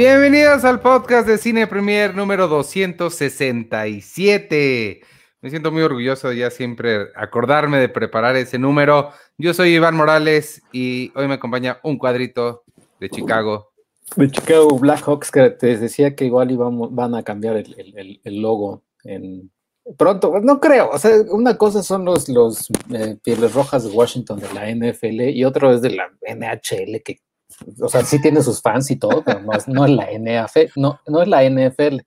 Bienvenidos al podcast de Cine Premier número 267. Me siento muy orgulloso de ya siempre acordarme de preparar ese número. Yo soy Iván Morales y hoy me acompaña un cuadrito de Chicago. De Chicago Blackhawks, que te decía que igual iban, van a cambiar el, logo en pronto. No creo. O sea, una cosa son los, los eh, pieles rojas de Washington de la NFL y otro es de la NHL, que, o sea, sí tiene sus fans y todo, pero no es, no es la NFL. No, no es la NFL.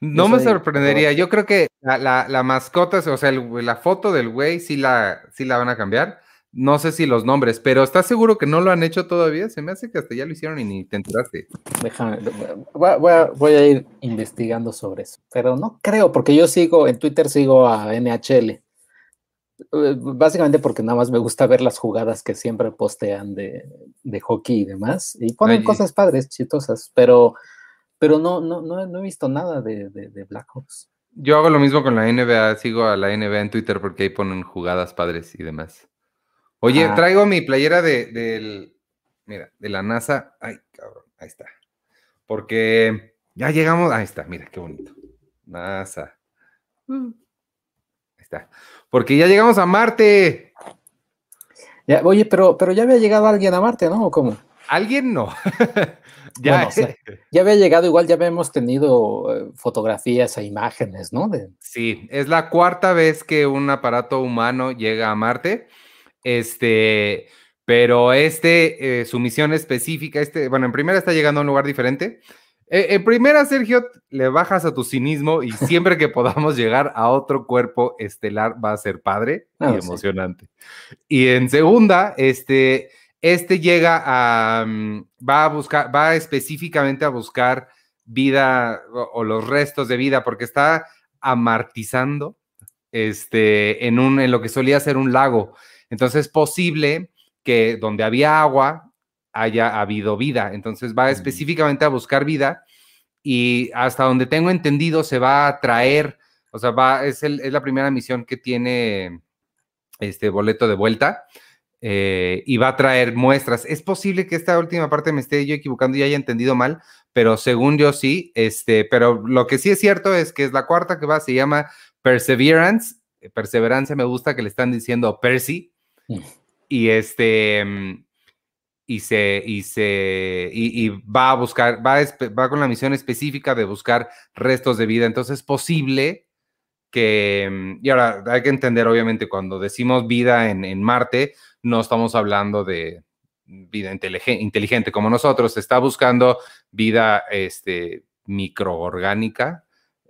No me sorprendería. Yo creo que la, mascota, o sea, la foto del güey sí la, sí la van a cambiar. No sé si los nombres, pero ¿estás seguro que no lo han hecho todavía? Se me hace que hasta ya lo hicieron y ni te enteraste. Déjame, voy a, ir investigando sobre eso. Pero no creo, porque yo sigo, en Twitter sigo a NHL. Eh, básicamente porque nada más me gusta ver las jugadas que siempre postean de, hockey y demás. Y ponen cosas padres, chistosas, pero pero no, no, no, he visto nada de, de, Blackhawks. Yo hago lo mismo con la NBA, sigo a la NBA en Twitter porque ahí ponen jugadas padres y demás. Oye, ah. traigo mi playera de, del, mira, de la NASA. Ay, cabrón, ahí está. Porque ya llegamos, ahí está, mira, qué bonito. NASA. Mm. Ahí está. Porque ya llegamos a Marte. Ya, oye, pero, pero ya había llegado alguien a Marte, ¿no? ¿O cómo? Alguien no. Ya, ya había llegado, igual ya habíamos tenido eh, fotografías e imágenes, ¿no? Sí, es la cuarta vez que un aparato humano llega a Marte. Este, pero este, eh, su misión específica, este, bueno, en primera está llegando a un lugar diferente. En primera, Sergio, le bajas a tu cinismo y siempre que podamos llegar a otro cuerpo estelar va a ser padre y ah, emocionante. Y en segunda, este este llega a, mm, va a buscar, va específicamente a buscar vida o, los restos de vida, porque está amartizando este, en, un, en lo que solía ser un lago. Entonces es posible que donde había agua haya habido vida. Entonces va específicamente a buscar vida y hasta donde tengo entendido se va a traer, o sea, va, es, es la primera misión que tiene este boleto de vuelta. Eh, y va a traer muestras. Es posible que esta última parte me esté yo equivocando y haya entendido mal, pero según yo sí, este, pero lo que sí es cierto es que es la cuarta que va, se llama Perseverance. Perseverancia me gusta que le están diciendo Percy. Mm. Y este, mm, y se, y se, y, va a buscar, va, va con la misión específica de buscar restos de vida. Entonces es posible que, mm, y ahora hay que entender, obviamente, cuando decimos vida en, en Marte, no estamos hablando de vida inteligente como nosotros, está buscando vida este, microorgánica,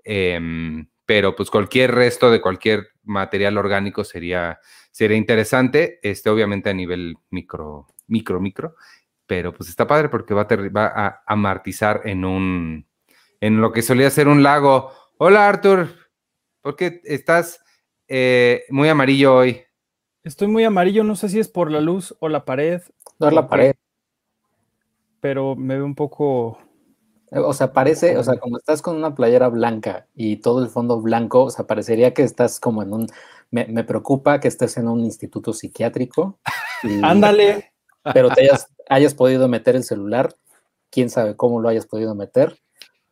em, pero pues cualquier resto de cualquier material orgánico sería, sería interesante, este, obviamente a nivel micro, micro, micro, pero pues está padre porque va a, va a amartizar en un, en lo que solía ser un lago. Hola Arthur, ¿por qué estás eh, muy amarillo hoy? Estoy muy amarillo, no sé si es por la luz o la pared. No es la pared. Pero me ve un poco. O sea, parece, o sea, como estás con una playera blanca y todo el fondo blanco, o sea, parecería que estás como en un. Me, preocupa que estés en un instituto psiquiátrico. Ándale. Pero te hayas, hayas podido meter el celular, quién sabe cómo lo hayas podido meter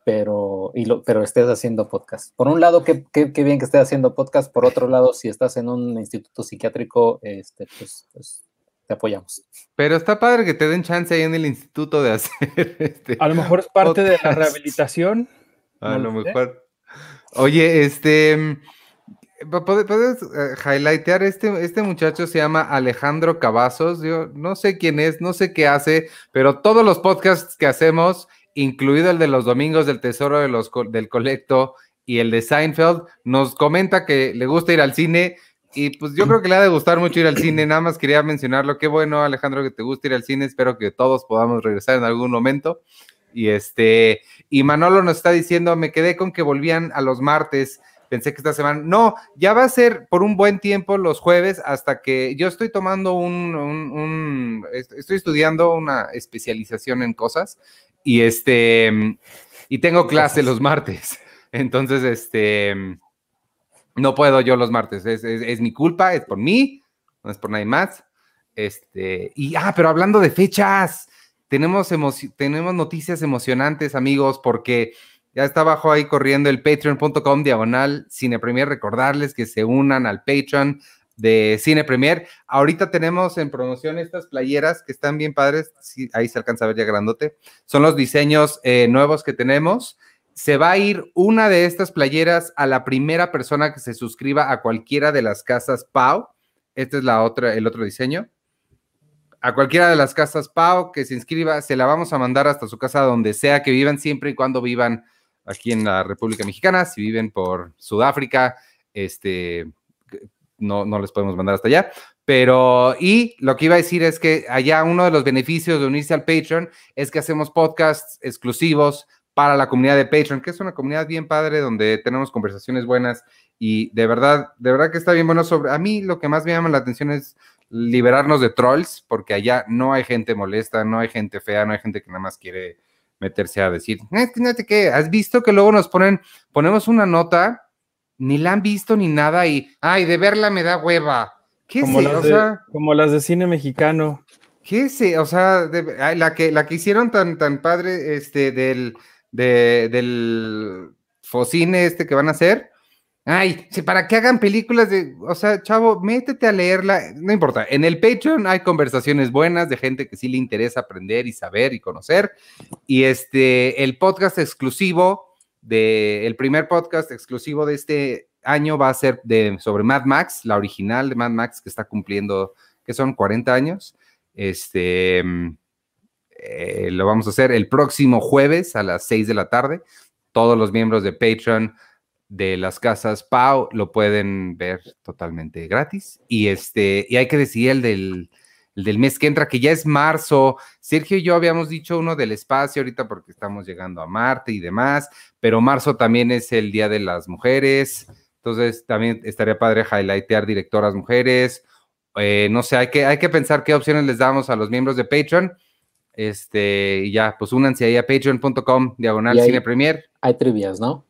pero, y lo, pero estés haciendo podcast. Por un lado, qué, qué, bien que estés haciendo podcast. Por otro lado, si estás en un instituto psiquiátrico, este, pues, pues te apoyamos. Pero está padre que te den chance ahí en el instituto de hacer. Este, a lo mejor es parte de la rehabilitación. A lo mejor. Oye, este. ¿Puedes uh, highlightear? Este, este muchacho se llama Alejandro Cavazos. Yo no sé quién es, no sé qué hace, pero todos los podcasts que hacemos incluido el de los domingos del Tesoro de los, del Colecto y el de Seinfeld, nos comenta que le gusta ir al cine y pues yo creo que le ha de gustar mucho ir al cine, nada más quería mencionarlo, qué bueno Alejandro que te gusta ir al cine, espero que todos podamos regresar en algún momento. Y este, y Manolo nos está diciendo, me quedé con que volvían a los martes, pensé que esta semana, no, ya va a ser por un buen tiempo los jueves hasta que yo estoy tomando un, un estoy estudiando una especialización en cosas y este, y tengo clase los martes. Entonces, este, no puedo yo los martes. Es, mi culpa, es por mí, no es por nadie más. Este, y ah, pero hablando de fechas, tenemos, tenemos noticias emocionantes, amigos, porque ya está abajo ahí corriendo el patreon.com diagonal Cine Premier. Recordarles que se unan al Patreon de Cine Premier. Ahorita tenemos en promoción estas playeras que están bien padres. ahí se alcanza a ver ya grandote. Son los diseños eh, nuevos que tenemos. Se va a ir una de estas playeras a la primera persona que se suscriba a cualquiera de las casas Pau. Este es la otra, el otro diseño. A cualquiera de las casas Pau que se inscriba, se la vamos a mandar hasta su casa donde sea que vivan, siempre y cuando vivan aquí en la República Mexicana. Si viven por Sudáfrica, este, no, no les podemos mandar hasta allá. Pero, y lo que iba a decir es que allá uno de los beneficios de unirse al Patreon es que hacemos podcasts exclusivos para la comunidad de Patreon, que es una comunidad bien padre donde tenemos conversaciones buenas y de verdad, de verdad que está bien bueno sobre, a mí lo que más me llama la atención es liberarnos de trolls, porque allá no hay gente molesta, no hay gente fea, no hay gente que nada más quiere meterse a decir, fíjate que has visto que luego nos ponen, ponemos una nota, ni la han visto ni nada y, ay, de verla me da hueva. ¿Qué como, las de, como las de cine mexicano. ¿Qué sé? O sea, la, que, la que hicieron tan, tan padre este, del, del focine este que van a hacer. Ay, para que hagan películas de, o sea, chavo, métete a leerla, no importa. En el Patreon hay conversaciones buenas de gente que sí le interesa aprender y saber y conocer. Y este, el podcast exclusivo de, el primer podcast exclusivo de este año va a ser de, sobre Mad Max, la original de Mad Max que está cumpliendo, que son 40 años. Este, eh, lo vamos a hacer el próximo jueves a las 6 de la tarde. Todos los miembros de Patreon de las casas Pau lo pueden ver totalmente gratis. Y este, y hay que decir el del, del mes que entra, que ya es marzo. Sergio y yo habíamos dicho uno del espacio ahorita porque estamos llegando a Marte y demás, pero marzo también es el Día de las Mujeres. Entonces también estaría padre highlightear directoras mujeres. Eh, no sé, hay que, hay que pensar qué opciones les damos a los miembros de Patreon. Este, y ya, pues únanse ahí a patreon.com, diagonal cine premier. Hay trivias, ¿no?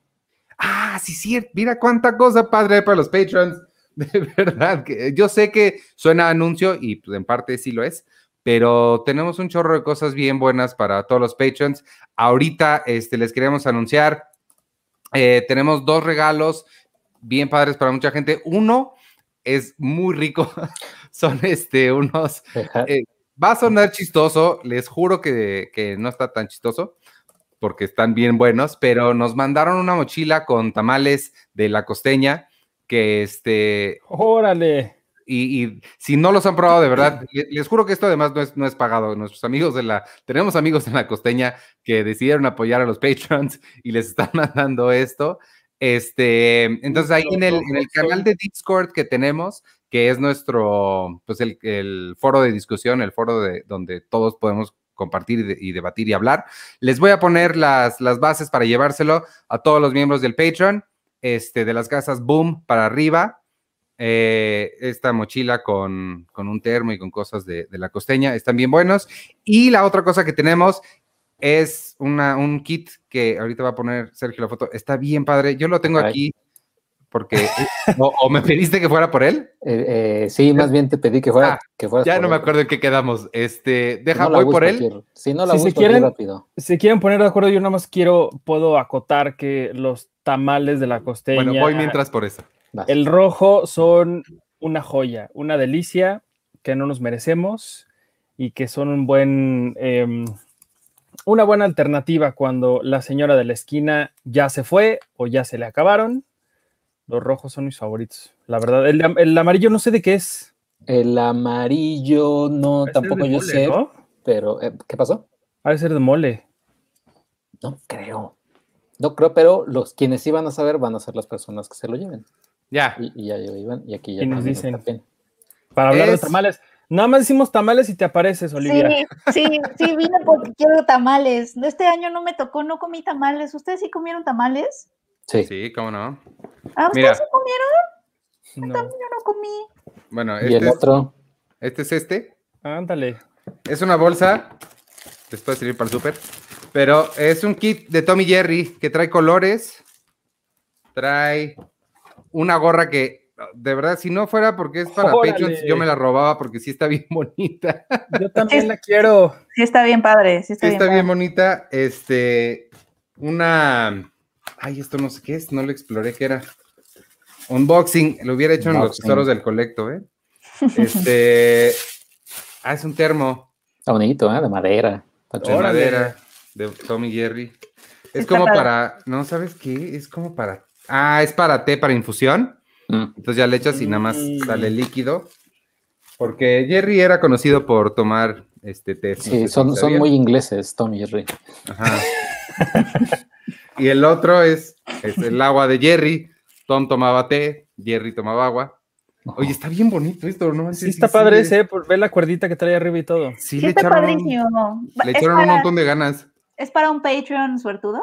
Ah, sí, sí, mira cuánta cosa padre para los patrons. De verdad, que yo sé que suena anuncio y pues en parte sí lo es, pero tenemos un chorro de cosas bien buenas para todos los patrons. Ahorita este, les queremos anunciar, eh, tenemos dos regalos bien padres para mucha gente. Uno es muy rico, son este, unos, eh, va a sonar chistoso, les juro que, que no está tan chistoso porque están bien buenos, pero nos mandaron una mochila con tamales de la costeña que este... Órale. Y, si no los han probado de verdad, les, juro que esto además no es, no es pagado. Nuestros amigos de la, tenemos amigos en la costeña que decidieron apoyar a los patrons y les están mandando esto. Este, entonces ahí en el, en el canal de Discord que tenemos, que es nuestro, pues el, el foro de discusión, el foro de donde todos podemos compartir y, debatir y hablar. Les voy a poner las, las bases para llevárselo a todos los miembros del Patreon, este, de las casas Boom para arriba. Eh, esta mochila con, con, un termo y con cosas de, la costeña están bien buenos. Y la otra cosa que tenemos es una, un kit que ahorita va a poner Sergio la foto. Está bien padre. Yo lo tengo aquí porque o, me pediste que fuera por él. Eh, eh, sí, más bien te pedí que fuera. Ah, que ya no me acuerdo en qué quedamos. Este, deja, voy por él. Si no la si quieren, rápido. Si quieren poner de acuerdo, yo nada más quiero, puedo acotar que los tamales de la costeña. Bueno, voy mientras por eso. El rojo son una joya, una delicia que no nos merecemos y que son un buen, em, una buena alternativa cuando la señora de la esquina ya se fue o ya se le acabaron los rojos son mis favoritos. La verdad, el, amarillo no sé de qué es. El amarillo no, tampoco yo sé. Pero, eh, ¿qué pasó? Ha de ser de mole. No creo. No creo, pero los quienes iban a saber van a ser las personas que se lo lleven. Ya. Y, ya iban, y aquí ya nos dicen. Para hablar de tamales. Nada más decimos tamales y te apareces, Olivia. Sí, sí, sí, vine porque quiero tamales. Este año no me tocó, no comí tamales. ¿Ustedes sí comieron tamales? Sí. Sí, cómo no. ¿Ah, ustedes se comieron? No. También yo no comí. Bueno, este, el otro? Es, este es este. Ándale. Es una bolsa. Les puede servir para el súper. Pero es un kit de Tommy Jerry que trae colores. Trae una gorra que de verdad, si no fuera porque es para Órale. Patreons, yo me la robaba porque sí está bien bonita. Yo también la quiero. Sí, está bien padre. Sí, está, Sí está bien bonita. Este, una. Ay, esto no sé qué es, no lo exploré qué era. Unboxing, lo hubiera hecho en los tesoros del colecto, ¿eh? Este. ah, es un termo Está bonito, ¿eh? De madera. De madera de Tommy Jerry. Es Está como para. No, ¿sabes qué? Es como para. Ah, es para té, para infusión. Mm. Entonces ya le echas y nada más Mm. sale líquido. Porque Jerry era conocido por tomar este té. no sé Sí, si son, son muy ingleses, Tom y Jerry. Ajá. y el otro es, es el agua de Jerry. Tom tomaba té, Jerry tomaba agua. Oye, está bien bonito esto, ¿no? Sí, está padre ese, ¿eh? por ver la cuerdita que trae arriba y todo. Sí, Sí, le está echaron, padrísimo. le ¿Es, echaron un montón de ganas. ¿Es para un Patreon suertudo?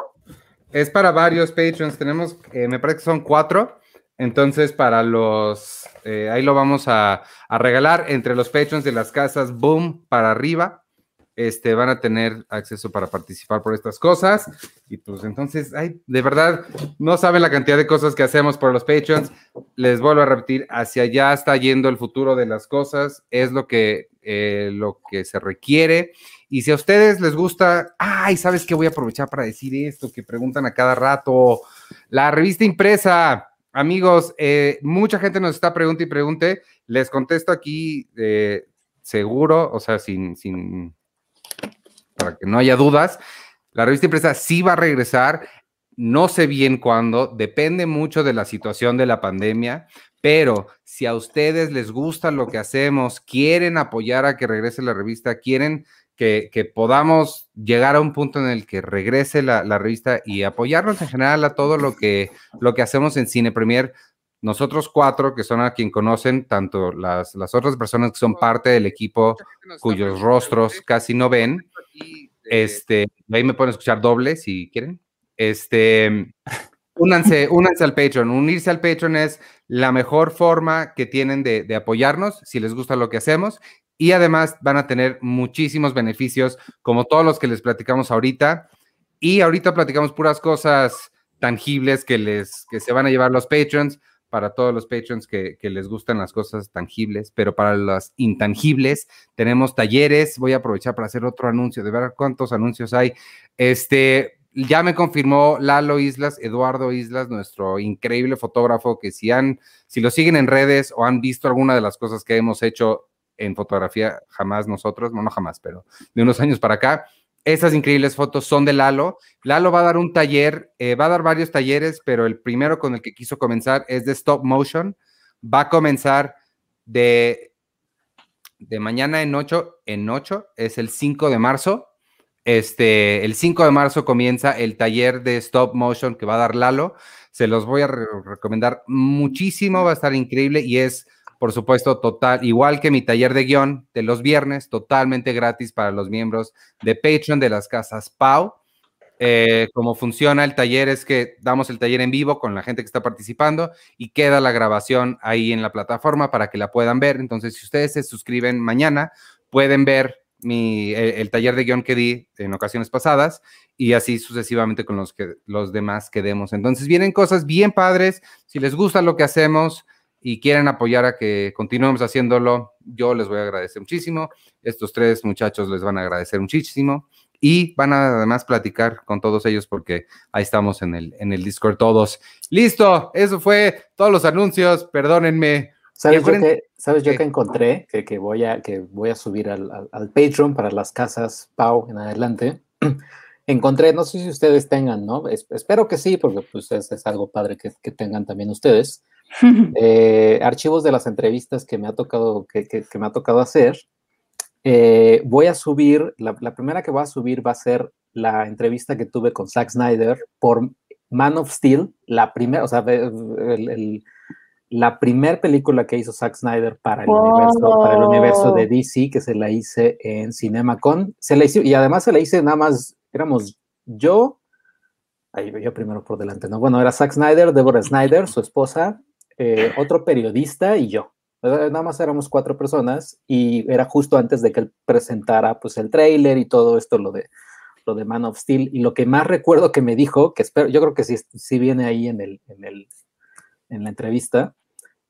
Es para varios Patreons, tenemos, eh, me parece que son cuatro. Entonces, para los, eh, ahí lo vamos a, a regalar entre los Patreons de las casas Boom para arriba. Este, van a tener acceso para participar por estas cosas. Y pues entonces, ay, de verdad, no saben la cantidad de cosas que hacemos por los Patreons. Les vuelvo a repetir, hacia allá está yendo el futuro de las cosas. Es lo que, eh, lo que se requiere. Y si a ustedes les gusta, ay, ¿sabes qué? Voy a aprovechar para decir esto que preguntan a cada rato. La revista impresa, amigos, eh, mucha gente nos está preguntando y pregunte. Les contesto aquí eh, seguro, o sea, sin, sin, para que no haya dudas. La revista impresa sí va a regresar. No sé bien cuándo, depende mucho de la situación de la pandemia, pero si a ustedes les gusta lo que hacemos, quieren apoyar a que regrese la revista, quieren que, que podamos llegar a un punto en el que regrese la, la revista y apoyarnos en general a todo lo que, lo que hacemos en Cine Premier. Nosotros cuatro, que son a quien conocen, tanto las, las otras personas que son parte del equipo, cuyos rostros casi no ven, este, ahí me pueden escuchar doble si quieren. Este, únanse, únanse al Patreon. Unirse al Patreon es la mejor forma que tienen de, apoyarnos si les gusta lo que hacemos. Y además van a tener muchísimos beneficios, como todos los que les platicamos ahorita. Y ahorita platicamos puras cosas tangibles que, les, que se van a llevar los Patreons para todos los patrons que, les gustan las cosas tangibles, pero para las intangibles tenemos talleres. Voy a aprovechar para hacer otro anuncio, de ver cuántos anuncios hay. Este, ya me confirmó Lalo Islas, Eduardo Islas, nuestro increíble fotógrafo, que si han, si lo siguen en redes o han visto alguna de las cosas que hemos hecho en fotografía, jamás nosotros, no, no jamás, pero de unos años para acá, esas increíbles fotos son de Lalo. Lalo va a dar un taller, eh, va a dar varios talleres, pero el primero con el que quiso comenzar es de stop motion. Va a comenzar de, de mañana en 8, en 8, es el 5 de marzo. Este, el 5 de marzo comienza el taller de stop motion que va a dar Lalo. Se los voy a re recomendar muchísimo, va a estar increíble y es por supuesto, total, igual que mi taller de guion de los viernes, totalmente gratis para los miembros de Patreon de las casas Pau. Eh, como funciona el taller es que damos el taller en vivo con la gente que está participando y queda la grabación ahí en la plataforma para que la puedan ver. Entonces, si ustedes se suscriben mañana, pueden ver mi, el, taller de guion que di en ocasiones pasadas y así sucesivamente con los, que, los demás que demos. Entonces, vienen cosas bien padres. Si les gusta lo que hacemos, y quieren apoyar a que continuemos haciéndolo, yo les voy a agradecer muchísimo. Estos tres muchachos les van a agradecer muchísimo y van a además platicar con todos ellos porque ahí estamos en el, en el Discord todos. Listo, eso fue todos los anuncios, perdónenme. ¿Sabes yo que, ¿sabes yo que encontré? Que, que, voy a, que voy a subir al, al, al Patreon para las casas Pau en adelante. encontré, no sé si ustedes tengan, ¿no? Es, espero que sí, porque pues es, es algo padre que, que tengan también ustedes eh, archivos de las entrevistas que me ha tocado, que, que, que me ha tocado hacer. Eh, voy a subir, la, la, primera que voy a subir va a ser la entrevista que tuve con Zack Snyder por Man of Steel, la primera, o sea, el, el, la primera película que hizo Zack Snyder para el, oh. universo, para el universo de DC, que se la hice en CinemaCon. Se la hice, y además se la hice nada más, éramos yo, ahí yo primero por delante, ¿no? Bueno, era Zack Snyder, Deborah Snyder, su esposa, eh, otro periodista y yo. Nada más éramos cuatro personas y era justo antes de que él presentara pues el tráiler y todo esto, lo de, lo de Man of Steel. Y lo que más recuerdo que me dijo, que espero, yo creo que sí, sí viene ahí en, el, en, el, en la entrevista,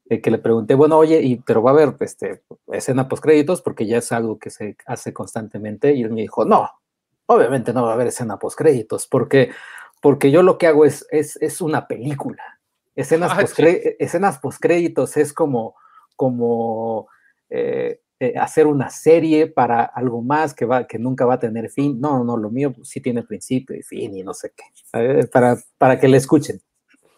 eh, que le pregunté, bueno, oye, y, pero va a haber este, escena post créditos porque ya es algo que se hace constantemente. Y él me dijo, no, obviamente no va a haber escena post créditos porque, porque yo lo que hago es, es, es una película. Escenas, Ah, post sí. escenas postcréditos es como, como eh, eh, hacer una serie para algo más que, va, que nunca va a tener fin. No, no, lo mío sí tiene principio y fin y no sé qué. Eh, para, para que le escuchen.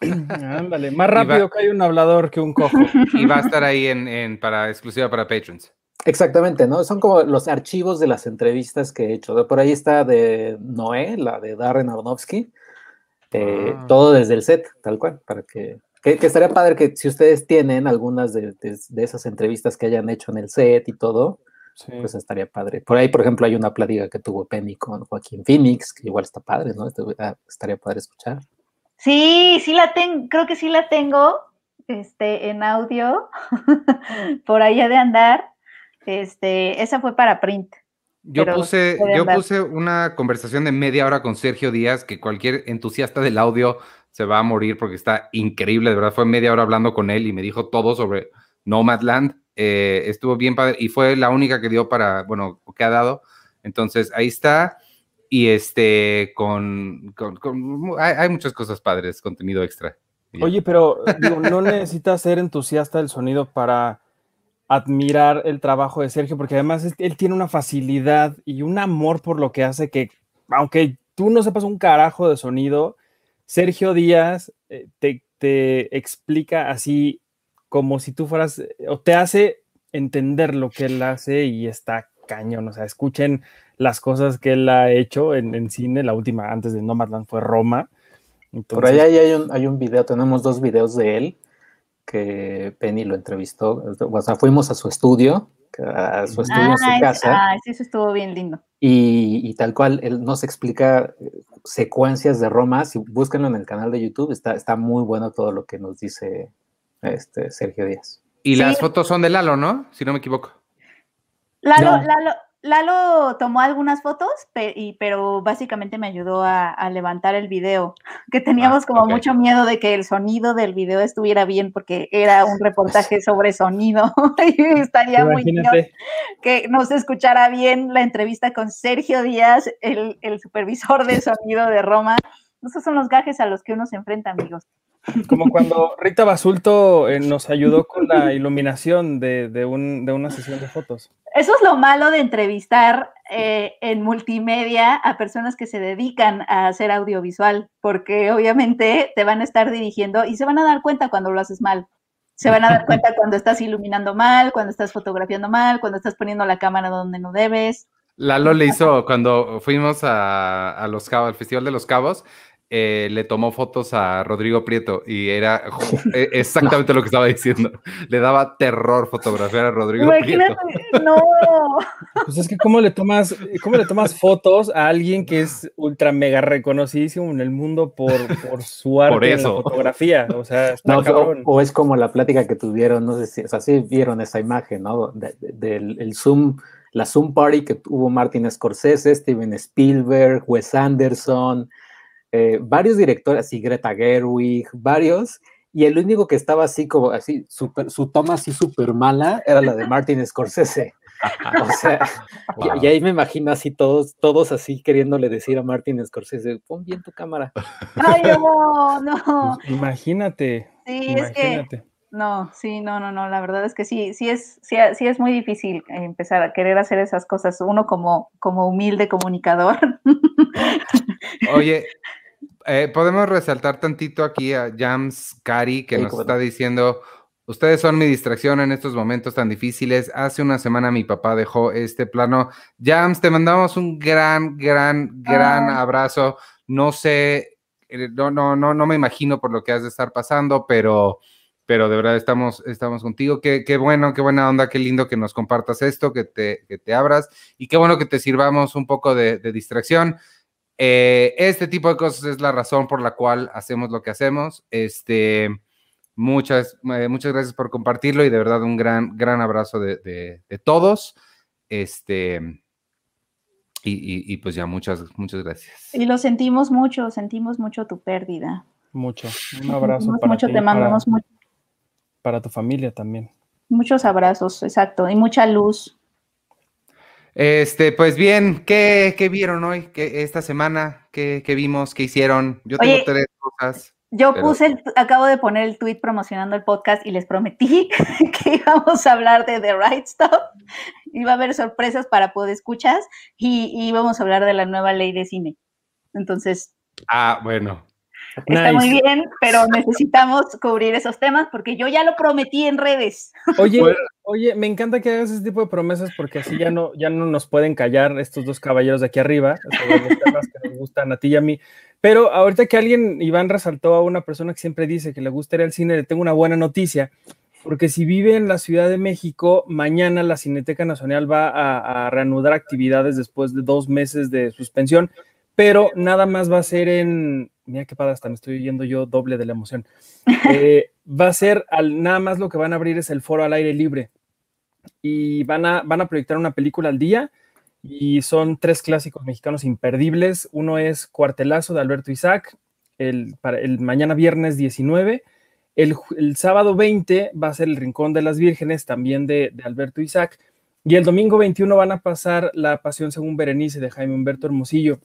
Ándale, más rápido que hay un hablador que un cojo. Y va a estar ahí en, en- para exclusiva para patrons. Exactamente, ¿no? Son como los archivos de las entrevistas que he hecho. Por ahí está de Noé, la de Darren Aronofsky. Eh, Ah. Todo desde el set, tal cual, para que, que, que estaría padre que si ustedes tienen algunas de, de- de esas entrevistas que hayan hecho en el set y todo, Sí. pues estaría padre. Por ahí, por ejemplo, hay una plática que tuvo Penny con Joaquín Phoenix, que igual está padre, ¿no? Este- ah, estaría padre escuchar. Sí, sí la tengo, creo que sí la tengo este, en audio, por allá de andar. Este, esa fue para print. Yo Pero puse, yo puse una conversación de media hora con Sergio Díaz, que cualquier entusiasta del audio se va a morir porque está increíble, de verdad. Fue media hora hablando con él y me dijo todo sobre Nomadland. Eh, estuvo bien padre y fue la única que dio para, bueno, que ha dado. Entonces ahí está. Y este, con, con- con- hay, hay muchas cosas padres, contenido extra. Oye, pero digo, no necesitas ser entusiasta del sonido para admirar el trabajo de Sergio, porque además es- él tiene una facilidad y un amor por lo que hace que, aunque tú no sepas un carajo de sonido, Sergio Díaz eh, te, te explica así como si tú fueras, eh, o te hace entender lo que él hace y está cañón. O sea, escuchen las cosas que él ha hecho en, en cine. La última antes de Nomadland fue Roma. Por ahí hay un, hay un video, tenemos dos videos de él que Penny lo entrevistó. O sea, fuimos a su estudio, a su estudio en su casa. ay, sí, eso estuvo bien lindo. Y, y tal cual, él nos explica eh, secuencias de Roma. Si búsquenlo en el canal de YouTube, está, está muy bueno todo lo que nos dice este Sergio Díaz. Y Sí. las fotos son de Lalo, ¿no? Si no me equivoco. Lalo, No. Lalo, Lalo tomó algunas fotos, pero básicamente me ayudó a, a levantar el video, que teníamos Ah, como mucho miedo de que el sonido del video estuviera bien, porque era un reportaje sobre sonido, y estaría muy bien que nos escuchara bien la entrevista con Sergio Díaz, el, el supervisor de sonido de Roma. Esos son los gajes a los que uno se enfrenta, amigos. Como cuando Rita Basulto eh, nos ayudó con la iluminación de, de un- de una sesión de fotos. Eso es lo malo de entrevistar eh, en multimedia a personas que se dedican a hacer audiovisual, porque obviamente te van a estar dirigiendo y se van a dar cuenta cuando lo haces mal. Se van a dar cuenta cuando estás iluminando mal, cuando estás fotografiando mal, cuando estás poniendo la cámara donde no debes. Lalo le hizo cuando fuimos a, a los Cabos, al Festival de los Cabos, eh, le tomó fotos a Rodrigo Prieto y era eh, exactamente lo que estaba diciendo. Le daba terror fotografiar a Rodrigo Imagínate, Prieto. no. Pues es que cómo le tomas, cómo le tomas fotos a alguien que es ultra mega reconocidísimo en el mundo por, por su arte en eso. la fotografía. O sea, está No, o, cabrón. o es como la plática que tuvieron, no sé si, o sea, sí vieron esa imagen, ¿no? De- de- del el Zoom, la Zoom Party que tuvo Martin Scorsese, Steven Spielberg, Wes Anderson, eh, varios directores, así Greta Gerwig, varios, y el único que estaba así como así, super, su toma así súper mala era la de Martin Scorsese. O sea, y- Wow. y, ahí me imagino así todos, todos así queriéndole decir a Martin Scorsese, pon bien tu cámara. Ay, no, no. Pues imagínate. Sí, es que imagínate. No, sí, no, no, no, la verdad es que sí, sí es, sí, sí es muy difícil empezar a querer hacer esas cosas, uno como, como humilde comunicador. Oye, eh, podemos resaltar tantito aquí a Jams Cari que Sí, nos está diciendo, ustedes son mi distracción en estos momentos tan difíciles. Hace una semana mi papá dejó este plano. Jams, te mandamos un gran, gran, gran Ay. abrazo. No sé, eh, no, no, no, no me imagino por lo que has de estar pasando, pero, pero de verdad estamos, estamos contigo. Qué, qué bueno, qué buena onda, qué lindo que nos compartas esto, que te, que te abras y qué bueno que te sirvamos un poco de, de distracción. Eh, este tipo de cosas es la razón por la cual hacemos lo que hacemos. Este, muchas, eh, muchas gracias por compartirlo y de verdad un gran, gran abrazo de, de- de todos. Este, y, y- y pues ya, muchas, muchas gracias. Y lo sentimos mucho, sentimos mucho tu pérdida. Mucho. Un abrazo para mucho, ti, te para- mandamos mucho. para tu familia también. Muchos abrazos, exacto, y mucha luz. Este, pues bien, ¿qué, qué vieron hoy? ¿Qué, esta semana? ¿Qué, ¿Qué, vimos? ¿Qué hicieron? Yo tengo Oye, tres cosas. Yo pero- puse, el, acabo de poner el tweet promocionando el podcast y les prometí que íbamos a hablar de The Right Stuff. Iba a haber sorpresas para podescuchas y, y íbamos a hablar de la nueva ley de cine. Entonces, Ah, bueno. está muy bien, pero necesitamos cubrir esos temas porque yo ya lo prometí en redes. Oye, Bueno. Oye, me encanta que hagas ese tipo de promesas porque así ya no, ya no nos pueden callar estos dos caballeros de aquí arriba que nos gustan a ti y a mí. Pero ahorita que alguien, Iván resaltó a una persona que siempre dice que le gusta ir al cine, le tengo una buena noticia, porque si vive en la Ciudad de México, mañana la Cineteca Nacional va a reanudar actividades después de dos meses de suspensión, pero nada más va a ser en, mira qué padre, hasta me estoy yendo yo doble de la emoción. Eh, va a ser al, nada más lo que van a abrir es el foro al aire libre y van a, van a proyectar una película al día y son tres clásicos mexicanos imperdibles. Uno es Cuartelazo de Alberto Isaac, el, para el mañana viernes 19. El, el sábado 20 va a ser El Rincón de las Vírgenes, también de, de Alberto Isaac. Y el domingo 21 van a pasar La Pasión según Berenice de Jaime Humberto Hermosillo.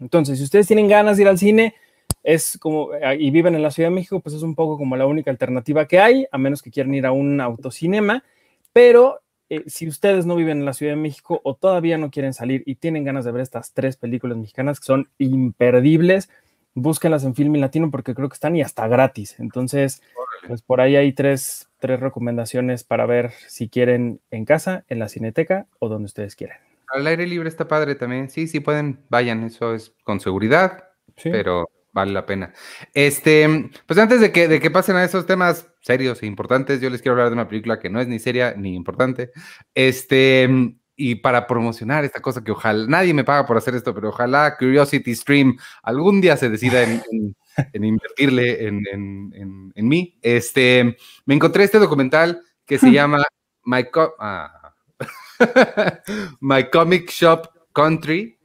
Entonces, si ustedes tienen ganas de ir al cine, es como, eh, y viven en la Ciudad de México, pues es un poco como la única alternativa que hay, a menos que quieran ir a un autocinema. Pero eh, si ustedes no viven en la Ciudad de México o todavía no quieren salir y tienen ganas de ver estas tres películas mexicanas que son imperdibles, búsquenlas en Filmin Latino porque creo que están y hasta gratis. Entonces, pues por ahí hay tres, tres recomendaciones para ver si quieren en casa, en la cineteca o donde ustedes quieran. Al aire libre está padre también. Sí, sí pueden, vayan, eso es con seguridad, Sí. pero vale la pena. Este, pues antes de que, de que pasen a esos temas serios e importantes, yo les quiero hablar de una película que no es ni seria ni importante. Este, y para promocionar esta cosa que ojalá, nadie me paga por hacer esto, pero ojalá Curiosity Stream algún día se decida en, en- en invertirle en, en- en- en mí. Este, me encontré este documental que se llama My, ah. My Comic Shop Country.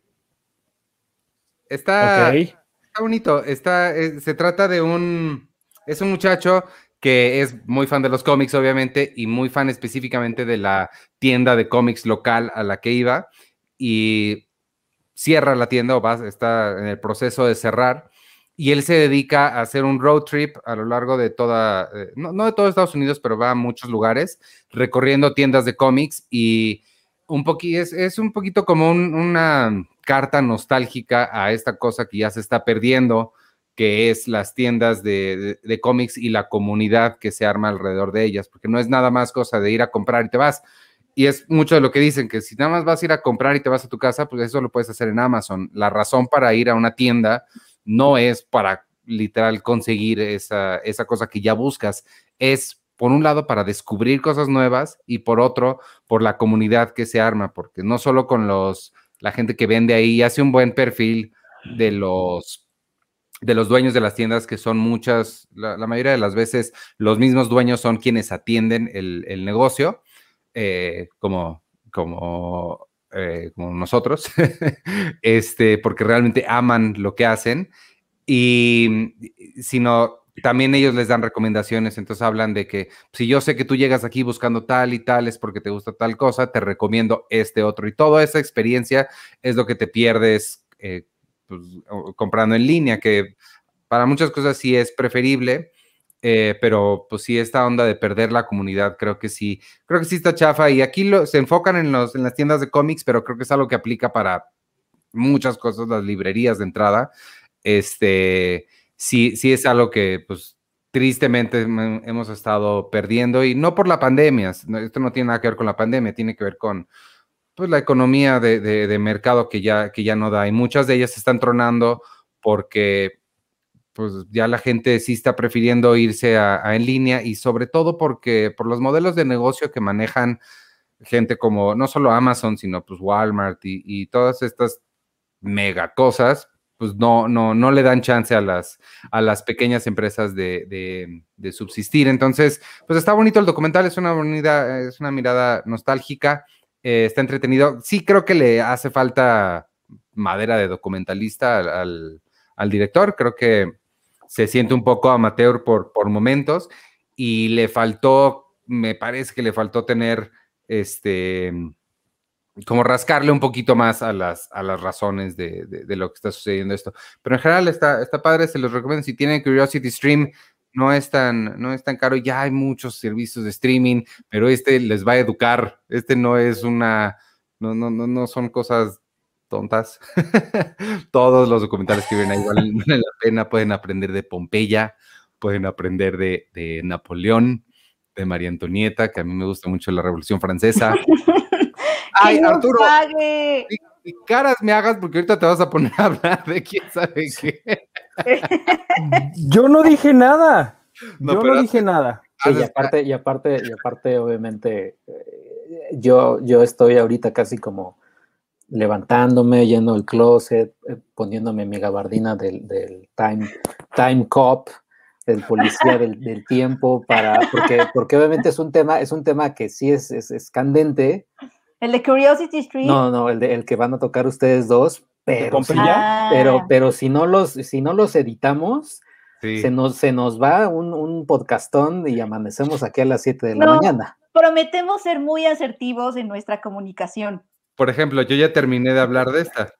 Está. Está bonito. Está, eh, se trata de un. Es un muchacho que es muy fan de los cómics, obviamente, y muy fan específicamente de la tienda de cómics local a la que iba. Y cierra la tienda o va, está en el proceso de cerrar. Y él se dedica a hacer un road trip a lo largo de toda, eh, no, no de todo Estados Unidos, pero va a muchos lugares, recorriendo tiendas de cómics y un poquito, es, es un poquito como un- una carta nostálgica a esta cosa que ya se está perdiendo, que es las tiendas de, de- de cómics y la comunidad que se arma alrededor de ellas, porque no es nada más cosa de ir a comprar y te vas. Y es mucho de lo que dicen, que si nada más vas a ir a comprar y te vas a tu casa, pues eso lo puedes hacer en Amazon. La razón para ir a una tienda no es para literal conseguir esa, esa cosa que ya buscas, es por un lado para descubrir cosas nuevas y por otro por la comunidad que se arma, porque no solo con los la gente que vende ahí hace un buen perfil de los de los dueños de las tiendas que son muchas, la, la mayoría de las veces los mismos dueños son quienes atienden el, el negocio, eh, como, como, eh, como nosotros, este, porque realmente aman lo que hacen y sino también ellos les dan recomendaciones, entonces hablan de que si yo sé que tú llegas aquí buscando tal y tal es porque te gusta tal cosa, te recomiendo este otro y toda esa experiencia es lo que te pierdes eh, pues, comprando en línea, que para muchas cosas sí es preferible, eh, pero pues sí esta onda de perder la comunidad creo que sí, creo que sí está chafa y aquí lo, se enfocan en, los, en las tiendas de cómics, pero creo que es algo que aplica para muchas cosas, las librerías de entrada, este, sí, sí es algo que pues tristemente hemos estado perdiendo y no por la pandemia, esto no tiene nada que ver con la pandemia, tiene que ver con pues la economía de, de- de mercado que ya, que ya no da y muchas de ellas se están tronando porque pues ya la gente sí está prefiriendo irse a, en línea y sobre todo porque por los modelos de negocio que manejan gente como no solo Amazon, sino pues Walmart y, todas estas mega cosas, pues no, no, no le dan chance a las, a las pequeñas empresas de subsistir. Entonces, pues está bonito el documental, es una bonita, es una mirada nostálgica, eh, está entretenido. Sí creo que le hace falta madera de documentalista al, al- al director, creo que se siente un poco amateur por, por momentos. y le faltó, me parece que le faltó tener este como rascarle un poquito más a las, a las razones de, de, lo que está sucediendo esto. Pero en general está, está padre, se los recomiendo. Si tienen Curiosity Stream, no es, tan, no es tan caro. Ya hay muchos servicios de streaming, pero este les va a educar. Este no es una, no, no, no, no son cosas tontas. Todos los documentales que ven ahí valen, la pena. Pueden aprender de Pompeya, pueden aprender de, de Napoleón, de María Antonieta, que a mí me gusta mucho la Revolución Francesa. Ay, Arturo. Y, caras me hagas porque ahorita te vas a poner a hablar de quién sabe qué. Yo no dije nada. yo no dije nada. y aparte, y aparte, y aparte, obviamente, eh, yo, yo estoy ahorita casi como levantándome, yendo al closet, eh, poniéndome mi gabardina del, del Time, time Cop, del policía del, tiempo, para, porque, porque obviamente es un tema, es un tema que sí es, es, es candente, el de Curiosity Street. No, no, el, de, el que van a tocar ustedes dos, pero, ah. pero, pero si no los, si no los editamos, se, nos, se nos va un, un, podcastón y amanecemos aquí a las 7 de la mañana. Prometemos ser muy asertivos en nuestra comunicación. Por ejemplo, yo ya terminé de hablar de esta.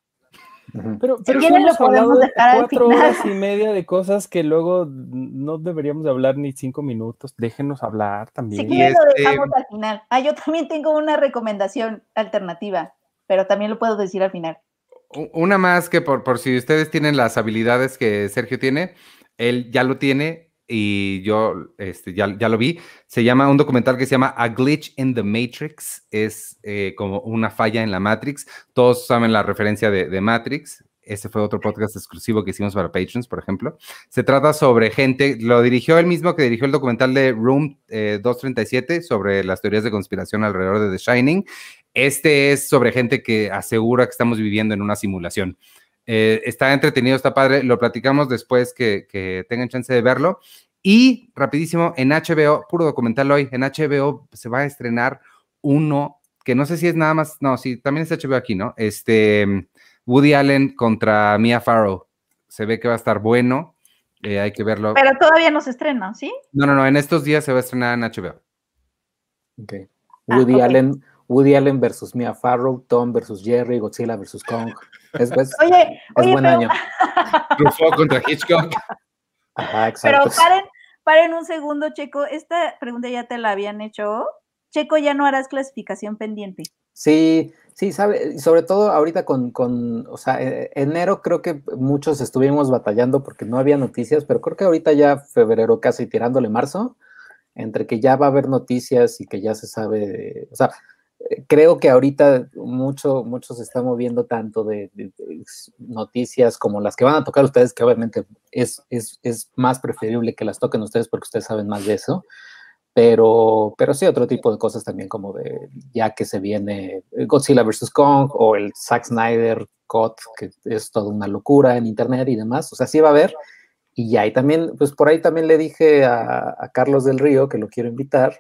Pero, pero lo podemos dejar cuatro horas y media de cosas que luego no deberíamos hablar ni cinco minutos. Déjenos hablar también. Si quieren lo este dejamos al final. Ah, yo también tengo una recomendación alternativa, pero también lo puedo decir al final. Una más que por, por si ustedes tienen las habilidades que Sergio tiene, él ya lo tiene y yo este, ya, ya, lo vi. Se llama un documental que se llama A Glitch in the Matrix. Es eh, como una falla en la Matrix. Todos saben la referencia de, de, Matrix. Ese fue otro podcast exclusivo que hicimos para Patrons, por ejemplo. Se trata sobre gente, lo dirigió él mismo que dirigió el documental de Room 237 eh, sobre las teorías de conspiración alrededor de The Shining. Este es sobre gente que asegura que estamos viviendo en una simulación. Eh, está entretenido, está padre. Lo platicamos después que, que, tengan chance de verlo. Y rapidísimo, en HBO, puro documental hoy, en HBO se va a estrenar uno que no sé si es nada más, no, sí, también es HBO aquí, ¿no? Este, Woody Allen contra Mia Farrow. Se ve que va a estar bueno. Eh, hay que verlo. Pero todavía no se estrena, ¿sí? No, no, no, en estos días se va a estrenar en HBO. Ok. Ah, Woody Allen, Woody Allen versus Mia Farrow, Tom versus Jerry, Godzilla versus Kong. Es, oye, es buen año. contra Hitchcock. Pero paren, paren un segundo, Checo. Esta pregunta ya te la habían hecho. Checo, ya no harás clasificación pendiente. Sí, sí, sabe, sobre todo ahorita con, con, o sea, e, enero creo que muchos estuvimos batallando porque no había noticias, pero creo que ahorita ya febrero casi tirándole marzo, entre que ya va a haber noticias y que ya se sabe, o sea, creo que ahorita mucho, mucho se está moviendo tanto de, noticias como las que van a tocar ustedes, que obviamente es, es, es, más preferible que las toquen ustedes porque ustedes saben más de eso. Pero, pero sí, otro tipo de cosas también, como de ya que se viene Godzilla vs. Kong o el Zack Snyder Cut, que es toda una locura en internet y demás. O sea, sí va a haber. Y ya, y también, pues por ahí también le dije a, a Carlos del Río que lo quiero invitar.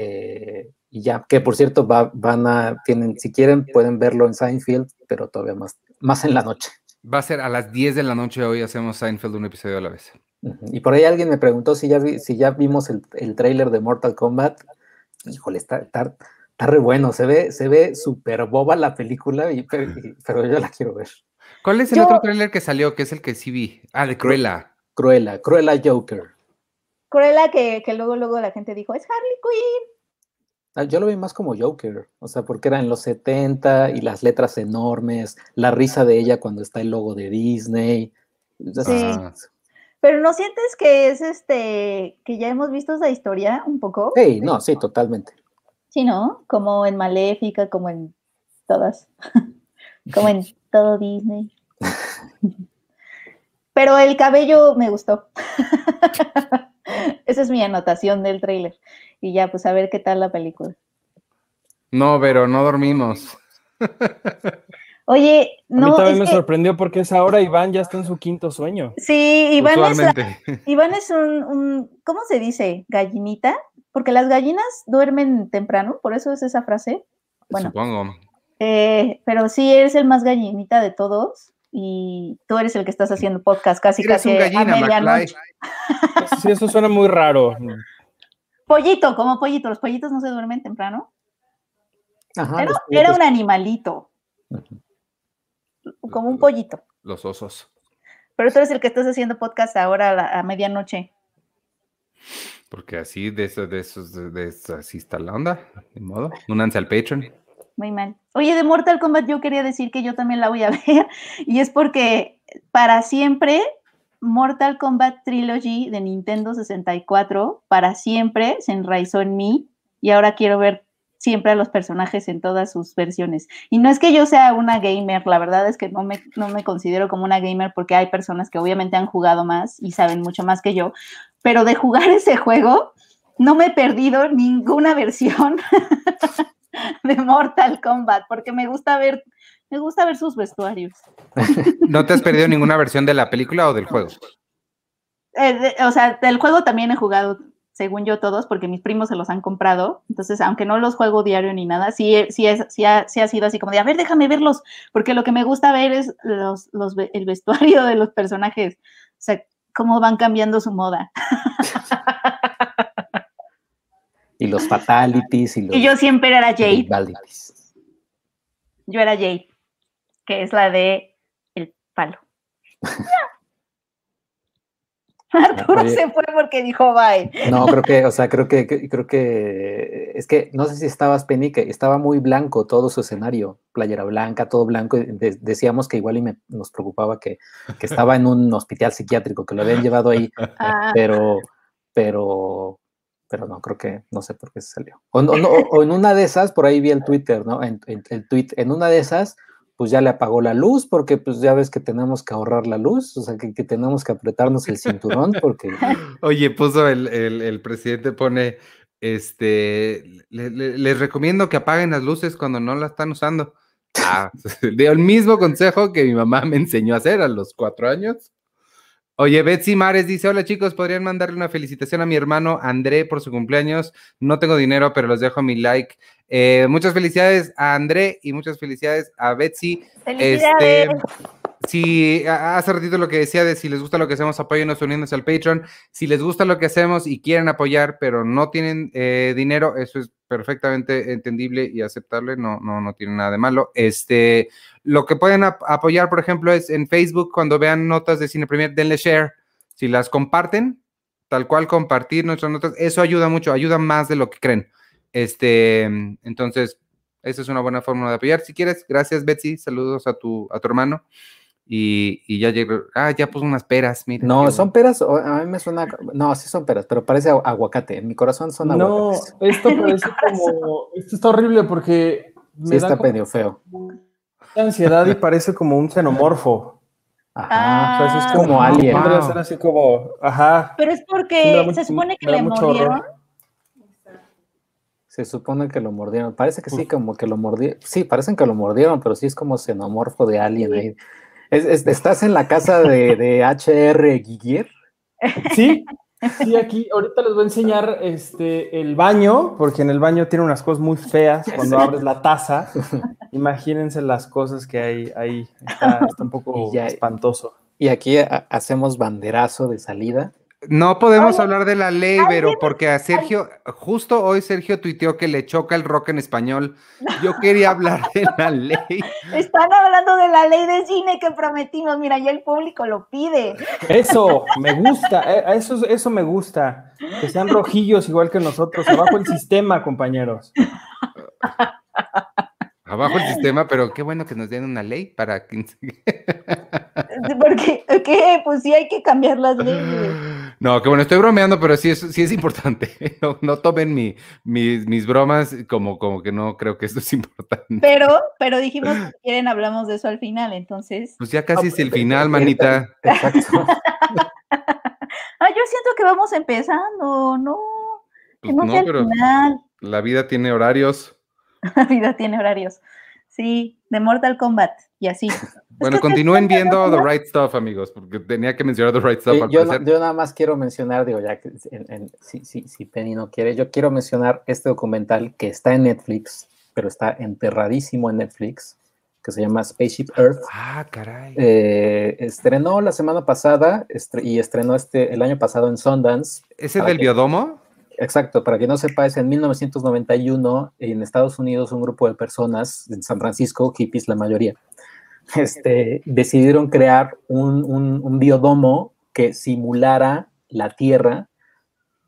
Eh, y ya, que por cierto, van a, tienen, si quieren, pueden verlo en Seinfeld, pero todavía más, más en la noche. Va a ser a las 10 de la noche hoy, hacemos Seinfeld un episodio a la vez. Y por ahí alguien me preguntó si ya, si ya vimos el, el tráiler de Mortal Kombat. Híjole, está, está, re bueno, se ve, se ve súper boba la película, y, pero, yo la quiero ver. ¿Cuál es el otro tráiler que salió, que es el que sí vi? Ah, de Cruella. Cruella, Cruella Joker. Cruella que, que luego, luego la gente dijo, es Harley Quinn. Ah, yo lo vi más como Joker, o sea, porque era en los 70 y las letras enormes, la risa de ella cuando está el logo de Disney. Sí. Pero ¿no sientes que es este, que ya hemos visto esa historia un poco? Sí, no, sí, totalmente. Sí, ¿no? Como en Maléfica, como en todas, como en todo Disney. Pero el cabello me gustó. Esa es mi anotación del tráiler. Y ya, pues a ver qué tal la película. No, pero no dormimos. Oye, no. A mí también me sorprendió porque es ahora Iván ya está en su quinto sueño. Sí, Iván es, Iván es un, ¿cómo se dice? Gallinita, porque las gallinas duermen temprano, por eso es esa frase. Bueno, supongo. Eh, pero sí eres el más gallinita de todos y tú eres el que estás haciendo podcast casi casi a medianoche. Sí, eso suena muy raro. Pollito, como pollito. Los pollitos no se duermen temprano. Ajá, Era, un animalito, como un pollito. Los osos. Pero tú eres el que estás haciendo podcast ahora a, la- a medianoche. Porque así, de eso, de esos, de, de eso, así está la onda. De modo. Únanse al Patreon. Muy mal. Oye, de Mortal Kombat yo quería decir que yo también la voy a ver. Y es porque para siempre Mortal Kombat Trilogy de Nintendo 64, para siempre se enraizó en mí. Y ahora quiero ver siempre a los personajes en todas sus versiones. Y no es que yo sea una gamer, la verdad es que no me, no me considero como una gamer porque hay personas que obviamente han jugado más y saben mucho más que yo, pero de jugar ese juego no me he perdido ninguna versión de Mortal Kombat porque me gusta ver me gusta ver sus vestuarios. ¿No te has perdido ninguna versión de la película o del juego? Eh, de- o sea, del juego también he jugado, según yo, todos, porque mis primos se los han comprado. Entonces, aunque no los juego diario ni nada, sí, sí, es, sí, ha, sí ha sido así como de, a ver, déjame verlos, porque lo que me gusta ver es los, los, el vestuario de los personajes. O sea, cómo van cambiando su moda. Y los fatalities y los Y yo siempre era Jade. fatalities. Yo era Jade, que es la de el palo. Arturo Oye. se fue porque dijo bye. No, creo que, o sea, creo que, creo que es que no sé si estabas Penny, que estaba muy blanco todo su escenario, playera blanca, todo blanco. de- decíamos que igual y me- nos preocupaba que, que estaba en un hospital psiquiátrico, que lo habían llevado ahí, Ah, pero, pero, pero no, creo que no sé por qué se salió. O, no- no, o en una de esas, por ahí vi el Twitter, ¿no? En, el tweet, en una de esas, pues ya le apagó la luz, porque pues ya ves que tenemos que ahorrar la luz, o sea, que, tenemos que apretarnos el cinturón, porque Oye, puso el, el- presidente, pone, este, le- le- les recomiendo que apaguen las luces cuando no las están usando. Ah, dio el mismo consejo que mi mamá me enseñó a hacer a los cuatro años. Oye, Betsy Mares dice, hola chicos, ¿podrían mandarle una felicitación a mi hermano André por su cumpleaños? No tengo dinero, pero los dejo mi like. Eh, muchas felicidades a André y muchas felicidades a Betsy. Este, felicidades. Si hace ratito lo que decía de si les gusta lo que hacemos, apóyenos uniéndose al Patreon. Si les gusta lo que hacemos y quieren apoyar, pero no tienen eh, dinero, eso es perfectamente entendible y aceptable, no, no, no tiene nada de malo. Este, lo que pueden ap- apoyar, por ejemplo, es en Facebook, cuando vean notas de Cine Premier, denle share. Si las comparten, tal cual compartir nuestras notas, eso ayuda mucho, ayuda más de lo que creen. Este, entonces, esa es una buena forma de apoyar. Si quieres, gracias Betsy, saludos a tu, a tu hermano. Y, y ya llegó, ah, ya puso unas peras, mira. No, son peras, a mí me suena, no, sí son peras, pero parece agu- aguacate, en mi corazón son No, aguacates. esto parece como. Esto está horrible porque me Sí da está como medio feo. ansiedad y parece como un xenomorfo. Ajá, O sea, eso es Ah. como alien. Podría Wow. ser así como, ajá. Pero es porque da mucho- se supone que da le mordieron. Se supone que lo mordieron, parece que sí, como que lo mordieron, sí, parecen que lo mordieron, pero sí es como xenomorfo de alien Sí. ahí. Es- es- ¿Estás en la casa de, de HR Guiguier? Sí, sí, aquí ahorita les voy a enseñar este el baño, porque en el baño tiene unas cosas muy feas cuando abres la taza. Imagínense las cosas que hay ahí. Está, está un poco ya- espantoso. Y aquí ha- hacemos banderazo de salida. No podemos Oye, hablar de la ley, pero porque a Sergio, justo hoy Sergio tuiteó que le choca el rock en español. Yo quería hablar de la ley. Están hablando de la ley de cine que prometimos. Mira, ya el público lo pide. Eso, me gusta, eh, eso, eso me gusta. Que sean rojillos igual que nosotros. Abajo el sistema, compañeros. Abajo el sistema, pero qué bueno que nos den una ley para que... Porque, ¿qué? Pues sí hay que cambiar las leyes. No, que bueno, estoy bromeando, pero sí es, sí es importante. No, no tomen mi- mis, mis bromas como, como que no creo que esto es importante. Pero, pero dijimos que si quieren hablamos de eso al final, entonces. Pues ya casi Ah, es el final, manita. Exacto. Ah, yo siento que vamos empezando, ¿no? Pues no, pero final. la vida tiene horarios. La vida tiene horarios. Sí, de Mortal Kombat y así. Bueno, continúen viendo The. Right Stuff, amigos, porque tenía que mencionar The Right Stuff Sí, al yo, nada más quiero mencionar, digo, ya que en- en- si, si, si Penny no quiere, yo quiero mencionar este documental que está en Netflix, pero está enterradísimo en Netflix, que se llama Spaceship Earth. Ah, caray. Eh, estrenó la semana pasada estre- y estrenó este el año pasado en Sundance. ¿Es el ah, del biodomo? exacto, para que no sepa, es en 1991 en Estados Unidos un grupo de personas en San Francisco, hippies la mayoría, este, decidieron crear un, biodomo que simulara la Tierra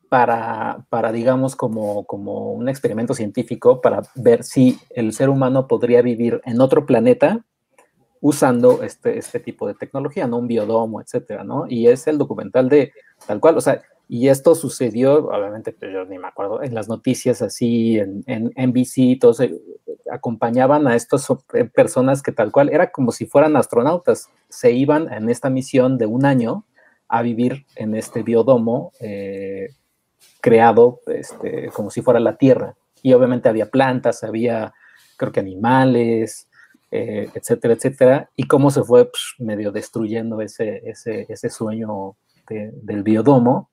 para, digamos, como, como un experimento científico para ver si el ser humano podría vivir en otro planeta usando este, este tipo de tecnología, ¿no? Un biodomo, etcétera, ¿no? Y es el documental de tal cual, o sea, y esto sucedió, obviamente, pues, yo ni me acuerdo, en las noticias así, en, en NBC, todos eh, acompañaban a estas eh, personas que tal cual, era como si fueran astronautas, se iban en esta misión de un año a vivir en este biodomo eh, creado este, como si fuera la Tierra. Y obviamente había plantas, había, creo que animales, etcétera, etcétera. Y cómo se fue pues, medio destruyendo ese, ese, ese sueño de, del biodomo.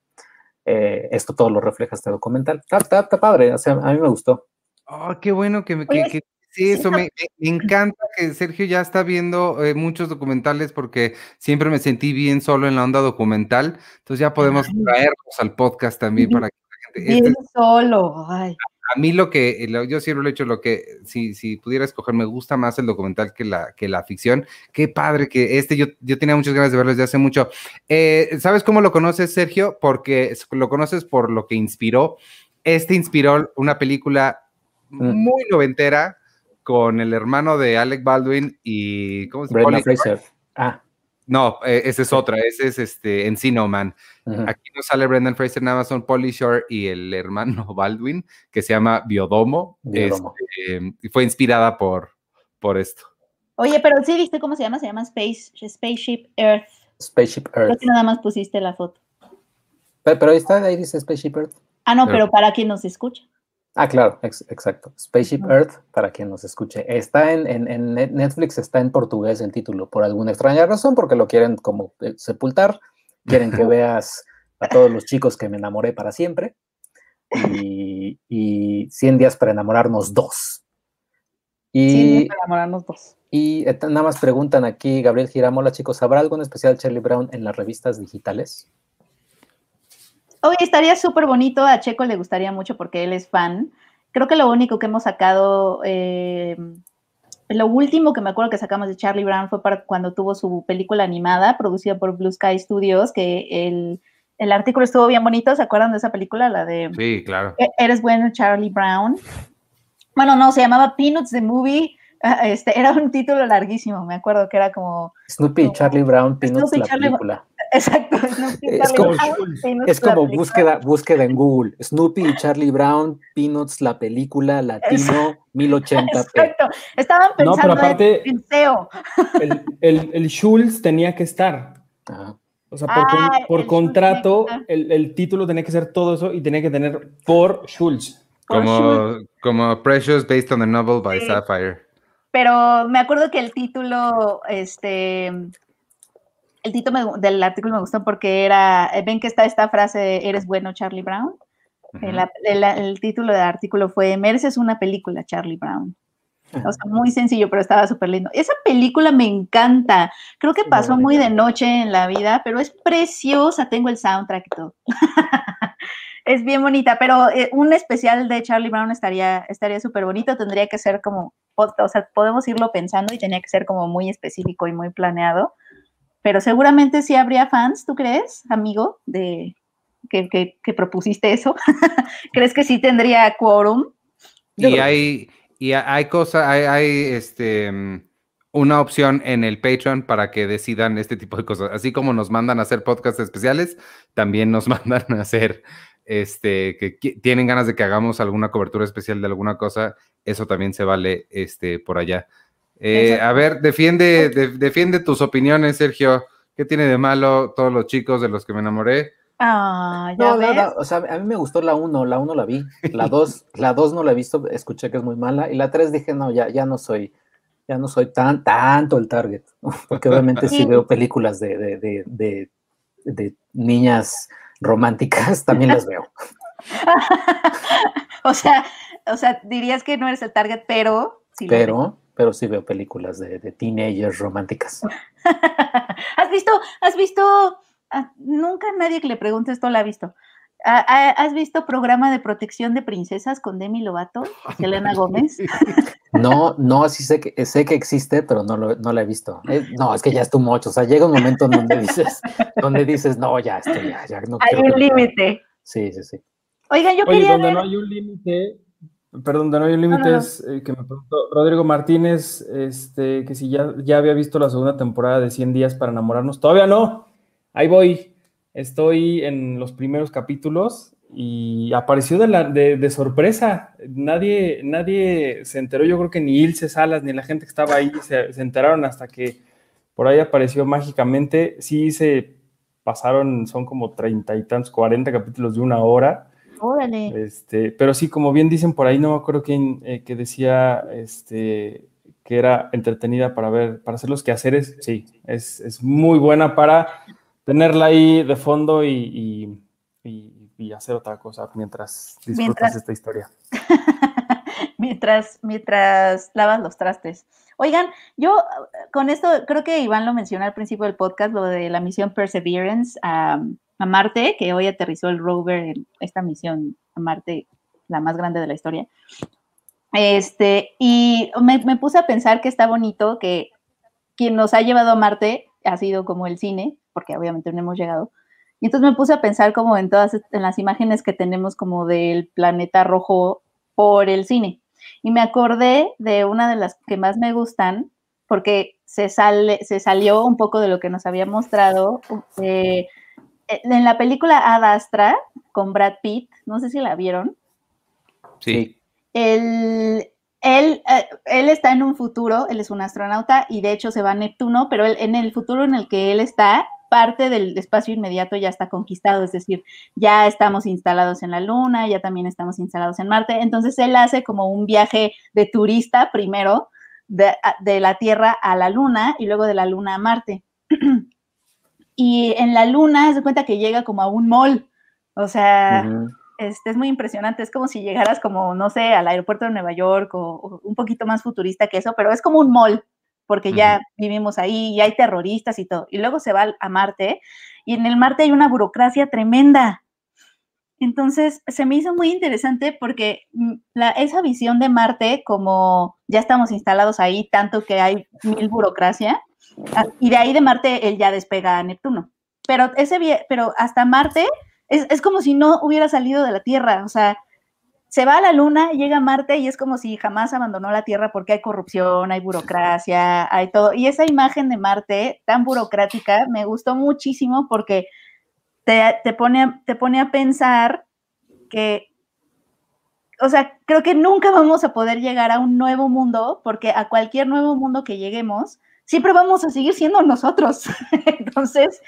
Eh, esto todo lo refleja este documental. Está, está, está padre, o sea, a mí me gustó. Oh, qué bueno que, me, que, que Sí, eso me, me, encanta que Sergio ya está viendo eh, muchos documentales porque siempre me sentí bien solo en la onda documental. Entonces ya podemos traerlos al podcast también para que la gente. Bien este, solo. Ay. A mí lo que, lo, yo siempre lo he hecho, lo que, si, si pudiera escoger, me gusta más el documental que la, que la ficción. Qué padre que este, yo, yo tenía muchas ganas de verlo desde hace mucho. Eh, ¿Sabes cómo lo conoces, Sergio? Porque lo conoces por lo que inspiró. Este inspiró una película mm. muy noventera, con el hermano de Alec Baldwin y ¿cómo se llama? Fraser. Ah. No, eh, esa es otra, ese es este Encino Man. Uh -huh. Aquí no sale Brendan Fraser, nada más son Polly Shore y el hermano Baldwin, que se llama Biodomo. Biodomo. Este, y fue inspirada por, por esto. Oye, pero sí viste cómo se llama, se llama Space, Spaceship Earth. Spaceship Earth. Creo que nada más pusiste la foto. Pero, pero ahí está, ahí dice Spaceship Earth. Ah, no, pero, pero para quien nos escucha. Ah, claro, ex exacto. Spaceship Earth, para quien nos escuche. Está en, en, en, Netflix, está en portugués el título, por alguna extraña razón, porque lo quieren como eh, sepultar. Quieren que veas a todos los chicos que me enamoré para siempre. Y, y 100 días para enamorarnos dos. Y, para enamorarnos dos. Y nada más preguntan aquí, Gabriel Giramola, chicos, ¿habrá algo en especial Charlie Brown en las revistas digitales? Oye, estaría súper bonito, a Checo le gustaría mucho porque él es fan. Creo que lo único que hemos sacado, eh, lo último que me acuerdo que sacamos de Charlie Brown fue para cuando tuvo su película animada, producida por Blue Sky Studios, que el, el artículo estuvo bien bonito, ¿se acuerdan de esa película? La de... Sí, claro. Eres bueno, Charlie Brown. Bueno, no, se llamaba Peanuts the Movie. Este, era un título larguísimo, me acuerdo que era como... Snoopy y Charlie Brown, Peanuts Snoopy, la Charlie película. Exacto. es como, es como búsqueda, búsqueda en Google. Snoopy y Charlie Brown, Peanuts, la película, latino, 1080p. Exacto. Estaban pensando no, pero aparte, en SEO. El, el, el, Schultz tenía que estar. Ajá. O sea, por, ah, por contrato, el, el, título tenía que ser todo eso y tenía que tener por Schultz. Como, como Precious based on the novel by sí. Sapphire. Pero me acuerdo que el título, este, el título me, del artículo me gustó porque era, ven que está esta frase, eres bueno, Charlie Brown. Uh -huh. el, el, el, título del artículo fue, mereces una película, Charlie Brown. O sea, muy sencillo, pero estaba súper lindo. Esa película me encanta. Creo que pasó muy de noche en la vida, pero es preciosa. Tengo el soundtrack y todo. es bien bonita, pero eh, un especial de Charlie Brown estaría estaría súper bonito. Tendría que ser como, o sea, podemos irlo pensando y tenía que ser como muy específico y muy planeado pero seguramente sí habría fans, ¿tú crees, amigo, de que, que, que propusiste eso? ¿Crees que sí tendría quórum? Y hay, y hay cosas, hay, hay, este, una opción en el Patreon para que decidan este tipo de cosas. Así como nos mandan a hacer podcasts especiales, también nos mandan a hacer, este, que tienen ganas de que hagamos alguna cobertura especial de alguna cosa, eso también se vale, este, por allá. Eh, a ver, defiende, de, defiende tus opiniones, Sergio. ¿Qué tiene de malo todos los chicos de los que me enamoré? Ah, ya no, ves. no, o sea, a mí me gustó la 1, la 1 la vi, la 2, la 2 no la he visto, escuché que es muy mala, y la 3 dije, no, ya, ya no soy, ya no soy tan, tanto el target, porque obviamente sí, sí veo películas de, de, de, de, de niñas románticas, también las veo. o sea, o sea, dirías que no eres el target, pero... Sí pero pero sí veo películas de, de teenagers románticas. ¿Has visto, has visto, ah, nunca nadie que le pregunte esto la ha visto? ¿Ha- ha- ¿Has visto programa de protección de princesas con Demi Lovato, Selena Gómez? No, no, así sé que, sé que existe, pero no, lo, no la he visto. Eh, no, es que ya es tu mocho. O sea, llega un momento en donde dices, donde dices, no, ya, esto ya, ya no Hay un límite. Sí, sí, sí. Oiga, yo Oye, quería donde ver- no hay un límite, perdón, donde no hay un límite no, no. es eh, que me preguntó Rodrigo Martínez, este, que si ya, ya había visto la segunda temporada de 100 días para enamorarnos. Todavía no, ahí voy. Estoy en los primeros capítulos y apareció de, la, de, de sorpresa. Nadie, nadie se enteró, yo creo que ni Ilse Salas ni la gente que estaba ahí se, se enteraron hasta que por ahí apareció mágicamente. Sí se pasaron, son como treinta y tantos, 40 capítulos de una hora. Órale. Este, pero sí, como bien dicen por ahí, no me acuerdo quién eh, que decía este, que era entretenida para ver, para hacer los quehaceres. Sí, es, es muy buena para tenerla ahí de fondo y, y- y- y hacer otra cosa mientras disfrutas Mientras- esta historia. mientras, mientras lavas los trastes. Oigan, yo eh, con esto creo que Iván lo mencionó al principio del podcast, lo de la misión Perseverance a, a Marte, que hoy aterrizó el rover en esta misión a Marte, la más grande de la historia. Este, y me, me puse a pensar que está bonito que quien nos ha llevado a Marte ha sido como el cine, porque obviamente no hemos llegado. Y entonces me puse a pensar como en todas en las imágenes que tenemos como del planeta rojo por el cine. Y me acordé de una de las que más me gustan, porque se, sale, se salió un poco de lo que nos había mostrado eh, en la película Ad Astra con Brad Pitt. No sé si la vieron. Sí. Él, él, eh, él está en un futuro, él es un astronauta y de hecho se va a Neptuno, pero él, en el futuro en el que él está, parte del espacio inmediato ya está conquistado, es decir, ya estamos instalados en la Luna, ya también estamos instalados en Marte, entonces él hace como un viaje de turista primero de, la Tierra a la Luna y luego de la Luna a Marte. y en la Luna se cuenta que llega como a un mall, o sea... Este, es muy impresionante, es como si llegaras como, no sé, al aeropuerto de Nueva York o, o un poquito más futurista que eso, pero es como un mall, porque ya uh -huh. vivimos ahí y hay terroristas y todo. Y luego se va a Marte y en el Marte hay una burocracia tremenda. Entonces, se me hizo muy interesante porque mm, la, esa visión de Marte, como ya estamos instalados ahí, tanto que hay mil burocracia, ah, y de ahí de Marte él ya despega a Neptuno. Pero, ese, pero hasta Marte es, es, como si no hubiera salido de la Tierra, o sea, se va a la Luna, llega a Marte y es como si jamás abandonó la Tierra porque hay corrupción, hay burocracia, hay todo. Y esa imagen de Marte tan burocrática me gustó muchísimo porque te, te, pone, te pone a pensar que, o sea, creo que nunca vamos a poder llegar a un nuevo mundo porque a cualquier nuevo mundo que lleguemos, siempre vamos a seguir siendo nosotros. Entonces,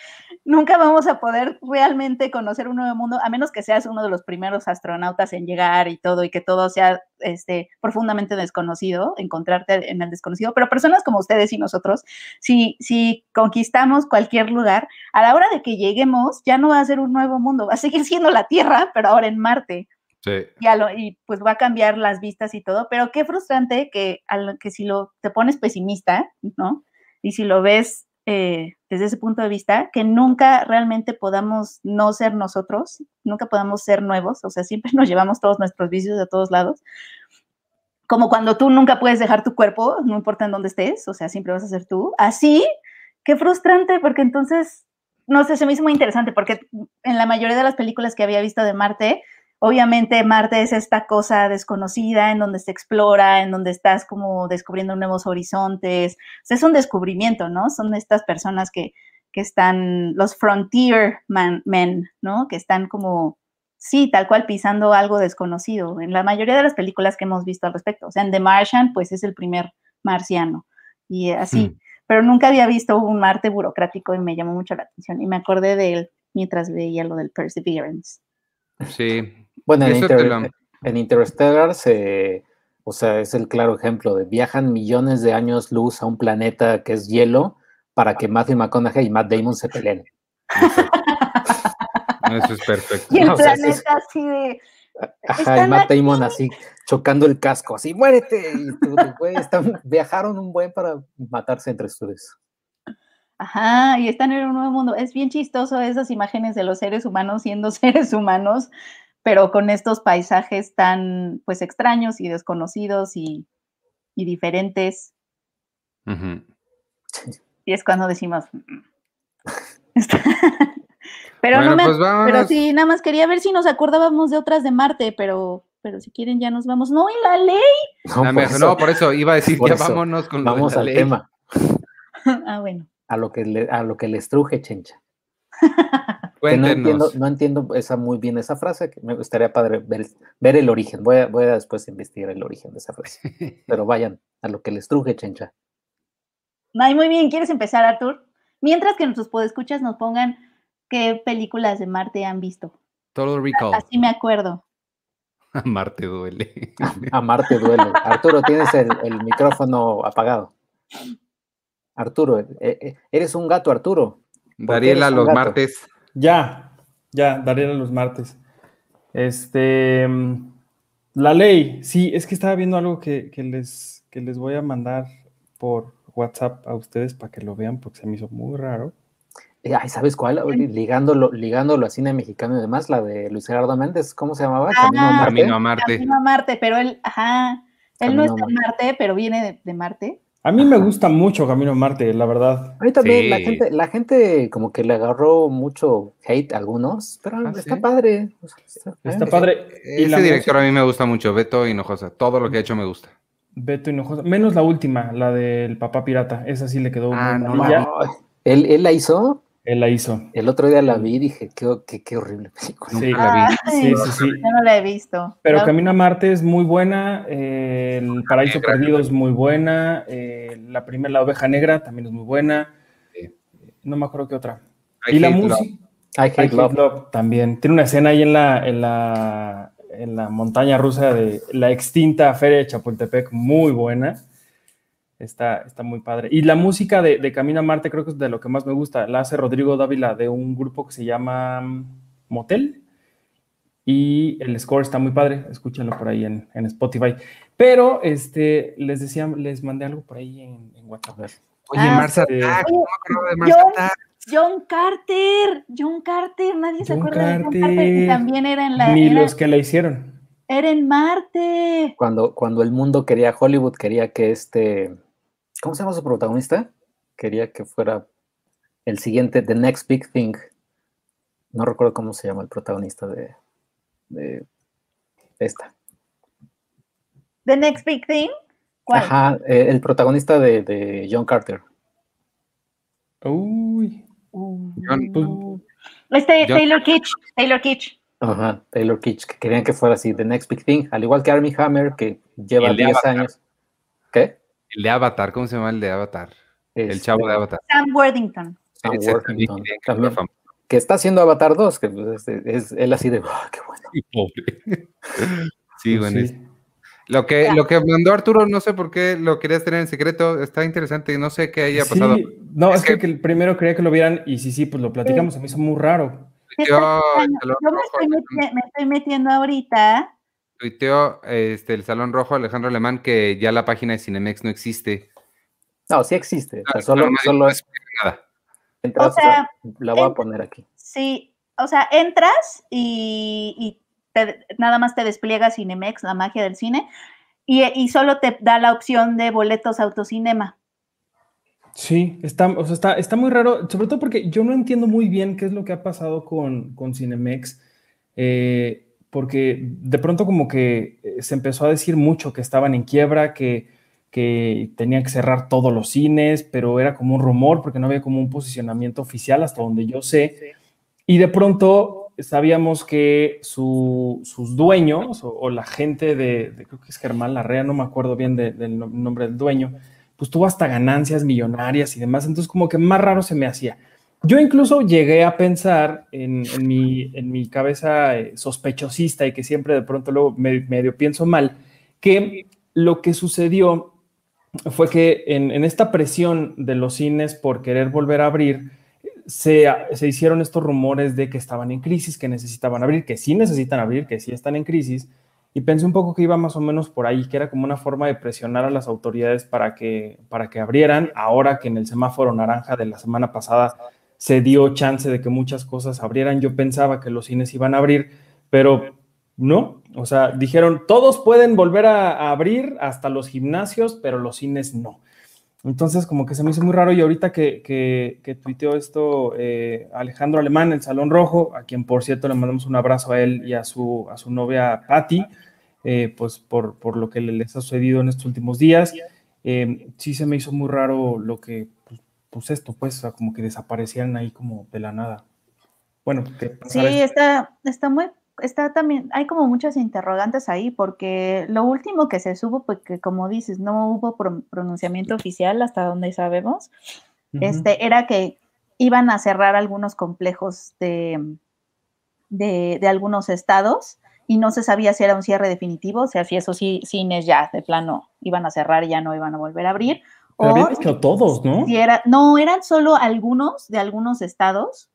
nunca vamos a poder realmente conocer un nuevo mundo, a menos que seas uno de los primeros astronautas en llegar y todo, y que todo sea este, profundamente desconocido, encontrarte en el desconocido. Pero personas como ustedes y nosotros, si, si conquistamos cualquier lugar, a la hora de que lleguemos, ya no va a ser un nuevo mundo, va a seguir siendo la Tierra, pero ahora en Marte. Sí. Y, lo, y, pues va a cambiar las vistas y todo, pero qué frustrante que, lo, que si lo te pones pesimista, ¿no? Y si lo ves eh, desde ese punto de vista, que nunca realmente podamos no ser nosotros, nunca podamos ser nuevos, o sea, siempre nos llevamos todos nuestros vicios de todos lados. Como cuando tú nunca puedes dejar tu cuerpo, no importa en dónde estés, o sea, siempre vas a ser tú. Así, qué frustrante, porque entonces, no sé, se me hizo muy interesante, porque en la mayoría de las películas que había visto de Marte, obviamente Marte es esta cosa desconocida en donde se explora, en donde estás como descubriendo nuevos horizontes. O sea, es un descubrimiento, ¿no? Son estas personas que, que están, los frontier man, men, ¿no? Que están como, sí, tal cual pisando algo desconocido. En la mayoría de las películas que hemos visto al respecto. O sea, en The Martian, pues es el primer marciano. Y así. Mm. Pero nunca había visto un Marte burocrático y me llamó mucho la atención. Y me acordé de él mientras veía lo del Perseverance. Sí, bueno, en, Inter lo... en, Interstellar se, o sea, es el claro ejemplo de viajan millones de años luz a un planeta que es hielo para que Matthew McConaughey y Matt Damon se peleen. Eso es perfecto. Y el no, planeta o sea, es... así de... Ajá, y Matt Damon así chocando el casco, así, muérete. Y tú, güey, están, viajaron un buen para matarse entre ustedes. Ajá, y están en un nuevo mundo. Es bien chistoso esas imágenes de los seres humanos siendo seres humanos, pero con estos paisajes tan pues extraños y desconocidos y, y diferentes. Y es cuando decimos. "Mm". pero Bueno, no me, pues pero sí, nada más quería ver si nos acordábamos de otras de Marte, pero, pero si quieren ya nos vamos. No, y la ley. No, La por me- eso, no, por eso iba a decir, por ya eso, vámonos con vamos la al ley. tema, ah, bueno. a lo que le, a lo que les truje, chencha. Que no entiendo, no entiendo esa muy bien esa frase, que me gustaría padre ver, ver el origen. Voy a, voy a después investigar el origen de esa frase. Pero vayan, a lo que les truje, chencha. Ay, muy bien, ¿quieres empezar, Artur? Mientras que nuestros podescuchas nos pongan qué películas de Marte han visto. Total Recall. Así me acuerdo. Marte duele. Amarte duele. Arturo, tienes el, el micrófono apagado. Arturo, eh, eh, eres un gato, Arturo. ¿Por qué Dariela los gato? martes. Ya, ya, Dariela los martes. Este, mm, la ley, sí, es que estaba viendo algo que, que les, que les voy a mandar por WhatsApp a ustedes para que lo vean, porque se me hizo muy raro. Eh, Ay, ¿sabes cuál? Ligándolo, ligándolo a cine mexicano y demás, la de Luis Gerardo Méndez, ¿cómo se llamaba? Camino a Ah, Marte. Camino a Marte. Camino a Marte, pero él, ajá, él no a en Marte, pero viene de, de Marte. A mí me gusta mucho Camino a Marte, la verdad. A mí también la gente, la gente como que le agarró mucho hate a algunos, pero ¿Ah, está sí? padre. o sea, está- Está padre. Y Ese director a mí me gusta mucho, Beto Hinojosa. Todo lo que ha hecho me gusta. Beto Hinojosa, menos la última, la del papá pirata. Esa sí le quedó Ah, muy no. Ay, él, él la hizo, Él la hizo. el otro día la vi y dije, qué, qué, qué horrible película. Sí. La vi. Sí, sí, sí. Yo no la he visto. Pero Camino a Marte es muy buena, eh, El Paraíso Negra. Perdido es muy buena, eh, la primera, La Oveja Negra también es muy buena. Sí. No me acuerdo qué otra. I y la música, I Hate I Hate Love. Love también. Tiene una escena ahí en la, en la, en la montaña rusa de la extinta Feria de Chapultepec, muy buena. Está, está muy padre. Y la música de, de Camino a Marte creo que es de lo que más me gusta. La hace Rodrigo Dávila de un grupo que se llama mm, Motel. Y el score está muy padre. Escúchenlo por ahí en, en Spotify. Pero este, les decía, les mandé algo por ahí en, en WhatsApp. Oye, Ah, Mars sí. Oye, No acuerdo de Mars John- Attack. John Carter, John Carter, nadie se John acuerda de John Carter. Y Carter. también era en la Ni era, los que la hicieron. era en Marte. Cuando, cuando el mundo quería, Hollywood quería que este, ¿cómo se llama su protagonista? Quería que fuera el siguiente, The Next Big Thing. No recuerdo cómo se llama el protagonista de, de esta. The Next Big Thing. ¿Cuál? Ajá, eh, el protagonista de, de John Carter. Uy. John- Este John- Taylor Kitsch, Taylor Kitsch. Ajá, Taylor Kitsch, que querían que fuera así, The Next Big Thing, al igual que Armie Hammer, que lleva el de 10 Avatar. años. ¿Qué? El de Avatar, ¿cómo se llama el de Avatar? El Este, chavo de Avatar. Sam Worthington. Sam Worthington, que también, está haciendo Avatar 2, que pues, es, es- él así de, "Ah, qué bueno. Y pobre. Sí, Pues bueno. sí. Lo que, lo que mandó Arturo, no sé por qué lo querías tener en secreto. Está interesante. No sé qué haya Sí, pasado. no, Es es que, que- primero quería que lo vieran y sí, sí, pues lo platicamos, se me hizo muy raro. Salón Yo me estoy, meti- me estoy metiendo ahorita. Tuiteó, este, el Salón Rojo Alejandro Alemán que ya la página de Cinemex no existe. No, sí existe, o sea, Ah, solo, no es nada. entras, O sea, la voy a poner aquí. Sí, o sea, entras y, y te- nada más te despliega Cinemex, la magia del cine, y, y solo te da la opción de boletos autocinema. Sí, está, o sea, está, está muy raro, sobre todo porque yo no entiendo muy bien qué es lo que ha pasado con, con Cinemex, eh, porque de pronto como que eh, se empezó a decir mucho que estaban en quiebra, que, que tenían que cerrar todos los cines, pero era como un rumor porque no había como un posicionamiento oficial hasta donde yo sé. Y de pronto sabíamos que su- sus dueños o, o la gente de, de- creo que es Germán Larrea, no me acuerdo bien de- del no- nombre del dueño, pues tuvo hasta ganancias millonarias y demás, entonces como que más raro se me hacía. Yo incluso llegué a pensar en, mi, en mi cabeza eh, sospechosista y que siempre de pronto luego me- medio pienso mal, que lo que sucedió fue que en, en esta presión de los cines por querer volver a abrir, se, se hicieron estos rumores de que estaban en crisis, que necesitaban abrir, que sí necesitan abrir, que sí están en crisis, y pensé un poco que iba más o menos por ahí, que era como una forma de presionar a las autoridades para que, para que abrieran, ahora que en el semáforo naranja de la semana pasada se dio chance de que muchas cosas abrieran, yo pensaba que los cines iban a abrir, pero no, o sea, dijeron, todos pueden volver a, abrir, hasta los gimnasios, pero los cines no. Entonces, como que se me hizo muy raro y ahorita que, que, tuiteó esto eh, Alejandro Alemán, el Salón Rojo, a quien por cierto le mandamos un abrazo a él y a su, a su novia Patti, eh, pues por, por, lo que les ha sucedido en estos últimos días. Eh, sí se me hizo muy raro lo que, pues, pues esto, pues, como que desaparecieran ahí como de la nada. Bueno, sí, está, está muy está también, hay como muchas interrogantes ahí, porque lo último que se supo, pues que como dices, no hubo pronunciamiento oficial hasta donde sabemos, este, era que iban a cerrar algunos complejos de, de, algunos estados y no se sabía si era un cierre definitivo, o sea, si esos cines ya de plano iban a cerrar y ya no iban a volver a abrir. O hecho todos, ¿no? Si era, no, eran solo algunos de algunos estados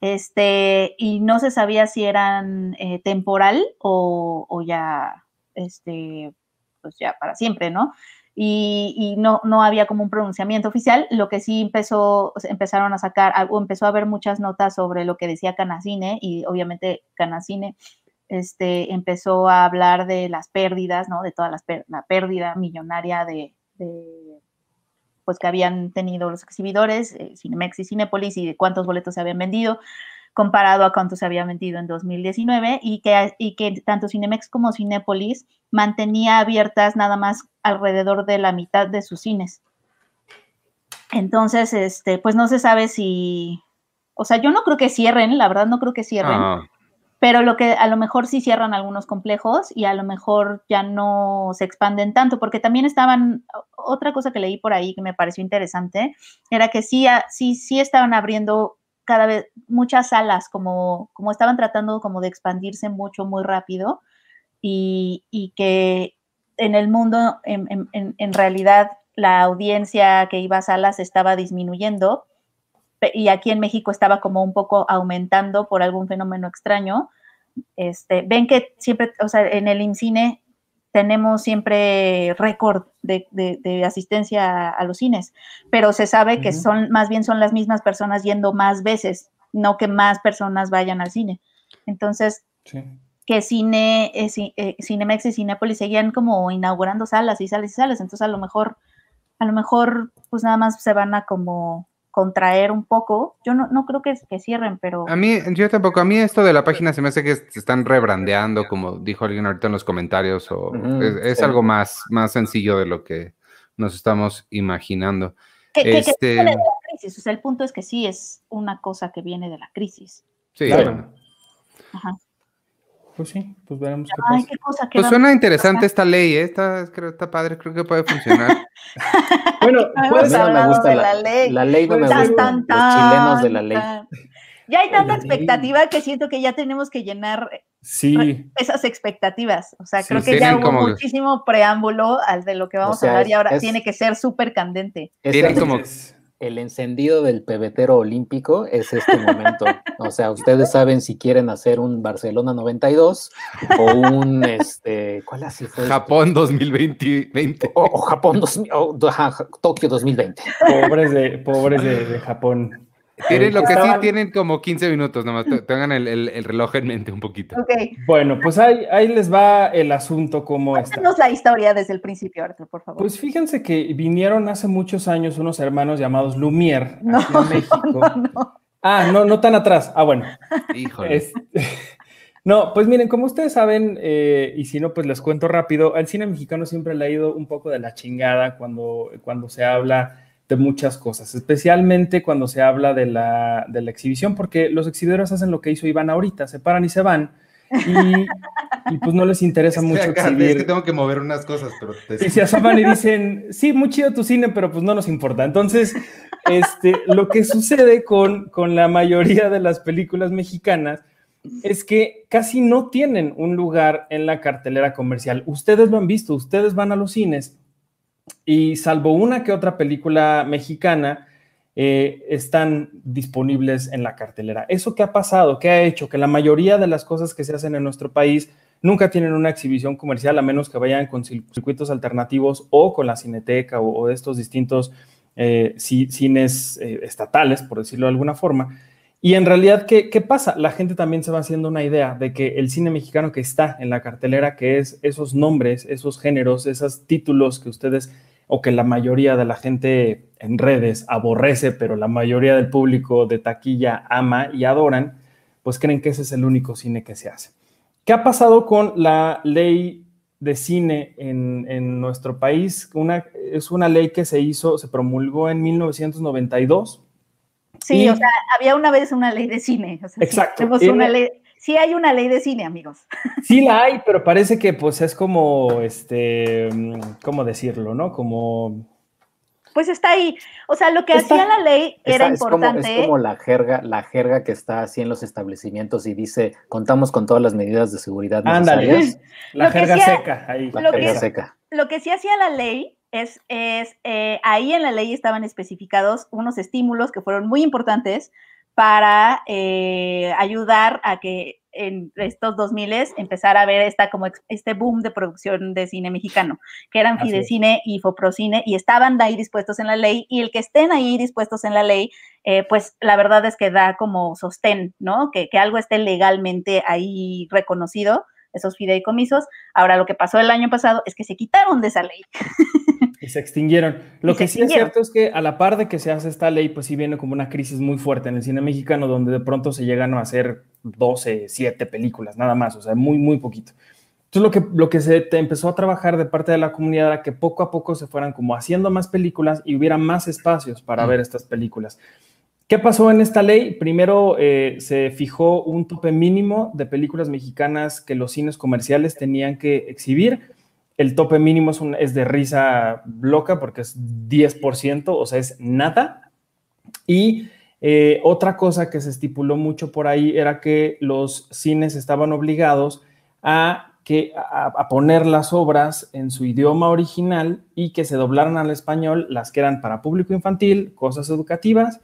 este, y no se sabía si eran eh, temporal o, ya, este, pues ya para siempre, ¿no? Y, no, no había como un pronunciamiento oficial, lo que sí empezó, empezaron a sacar, o empezó a haber muchas notas sobre lo que decía Canacine, y obviamente Canacine este, empezó a hablar de las pérdidas, ¿no? De toda la pérdida millonaria de pues que habían tenido los exhibidores, eh, Cinemex y Cinepolis, y de cuántos boletos se habían vendido, comparado a cuántos se habían vendido en 2019, y que, y que tanto Cinemex como Cinepolis mantenía abiertas nada más alrededor de la mitad de sus cines. Entonces, este, pues no se sabe si, o sea, yo no creo que cierren, la verdad no creo que cierren, ah pero lo que a lo mejor sí cierran algunos complejos y a lo mejor ya no se expanden tanto, porque también estaban, otra cosa que leí por ahí que me pareció interesante, era que sí, sí, sí estaban abriendo cada vez muchas salas, como, como estaban tratando como de expandirse mucho, muy rápido, y, y que en el mundo, en, en, en realidad, la audiencia que iba a salas estaba disminuyendo y aquí en México estaba como un poco aumentando por algún fenómeno extraño. Este, ven que siempre, o sea, en el INCINE tenemos siempre récord de, asistencia a, los cines, pero se sabe que son, más bien son las mismas personas yendo más veces, no que más personas vayan al cine. Entonces, que cine, eh, eh, Cinemex y Cinépolis seguían como inaugurando salas y salas y salas, entonces a lo mejor, a lo mejor, pues nada más se van a como contraer un poco. Yo no, no creo que, que, cierren, pero... A mí, yo tampoco, a mí esto de la página se me hace que se están rebrandeando, como dijo alguien ahorita en los comentarios, o es, algo más, más sencillo de lo que nos estamos imaginando. Que, este... viene de la crisis, o sea, el punto es que sí es una cosa que viene de la crisis. Sí, claro. Ajá. Pues sí, pues veremos qué pasa. Qué cosa, pues suena interesante esta ley, ¿eh? está, creo, está padre, creo que puede funcionar. bueno, pues no me gusta la, ley. La ley no me gusta. los chilenos de la ley. Ya hay tanta expectativa que siento que ya tenemos que llenar sí. esas expectativas. O sea, creo que ya hubo muchísimo preámbulo al de lo que vamos a hablar y ahora tiene que ser súper candente. Tienen como el encendido del pebetero olímpico es este momento. O sea, ustedes saben si quieren hacer un Barcelona 92 o un, este, ¿cuál así fue? Japón 2020. O, Japón, Tokio 2020. Pobres de, pobres de Japón. Tienen lo que sí, tienen como 15 minutos nomás. Tengan el, el, reloj en mente un poquito. Bueno, pues ahí, ahí les va el asunto como Cuéntanos la historia desde el principio, Arthur, por favor. Pues fíjense que vinieron hace muchos años unos hermanos llamados Lumière no, en México. No, ah, no, no tan atrás. Ah, bueno. Híjole. no, pues miren, como ustedes saben, eh, y si no, pues les cuento rápido, al cine mexicano siempre le ha ido un poco de la chingada cuando, cuando se habla de muchas cosas, especialmente cuando se habla de la, de la, exhibición, porque los exhibidores hacen lo que hizo Iván ahorita, se paran y se van, y, pues no les interesa mucho exhibir. Es que tengo que mover unas cosas, pero... Te... Y se asoman y dicen, sí, muy chido tu cine, pero pues no nos importa. Entonces, este, lo que sucede con, con la mayoría de las películas mexicanas es que casi no tienen un lugar en la cartelera comercial. Ustedes lo han visto, ustedes van a los cines y salvo una que otra película mexicana, eh, están disponibles en la cartelera. ¿Eso qué ha pasado? ¿Qué ha hecho? Que la mayoría de las cosas que se hacen en nuestro país nunca tienen una exhibición comercial a menos que vayan con circuitos alternativos o con la cineteca o, de estos distintos eh, cines eh, estatales, por decirlo de alguna forma. Y en realidad, ¿qué, ¿qué, pasa? La gente también se va haciendo una idea de que el cine mexicano que está en la cartelera, que es esos nombres, esos géneros, esos títulos que ustedes o que la mayoría de la gente en redes aborrece, pero la mayoría del público de taquilla ama y adoran, pues creen que ese es el único cine que se hace. ¿Qué ha pasado con la ley de cine en, nuestro país? Una, es una ley que se hizo, se promulgó en 1992 Sí, o sea, había una vez una ley de cine. exacto. Sí, una ley, sí hay una ley de cine, amigos. Sí la hay, pero parece que pues es como, este, ¿cómo decirlo, no? Como... Pues está ahí. O sea, lo que hacía la ley era importante. Es como, es como, la jerga, la jerga que está así en los establecimientos y dice, contamos con todas las medidas de seguridad necesarias. La jerga seca, ahí. La jerga seca. Lo que sí hacía la ley es, es eh, ahí en la ley estaban especificados unos estímulos que fueron muy importantes para eh, ayudar a que en estos 2000 empezara a ver esta, como este boom de producción de cine mexicano, que eran Fidecine y Foprocine, y estaban ahí dispuestos en la ley, y el que estén ahí dispuestos en la ley, eh, pues la verdad es que da como sostén, ¿no? Que, que algo esté legalmente ahí reconocido, esos fideicomisos. Ahora, lo que pasó el año pasado es que se quitaron de esa ley. Y se extinguieron. Lo que sí es cierto es que a la par de que se hace esta ley, pues sí viene como una crisis muy fuerte en el cine mexicano, donde de pronto se llegan a hacer 12, 7 películas, nada más, o sea, muy, muy poquito. Entonces lo que, lo que se empezó a trabajar de parte de la comunidad era que poco a poco se fueran como haciendo más películas y hubiera más espacios para ver estas películas. ¿Qué pasó en esta ley? Primero eh, se fijó un tope mínimo de películas mexicanas que los cines comerciales tenían que exhibir el tope mínimo es, de risa loca porque es 10%, o sea, es nada. Y eh, otra cosa que se estipuló mucho por ahí era que los cines estaban obligados a, que, a, poner las obras en su idioma original y que se doblaran al español las que eran para público infantil, cosas educativas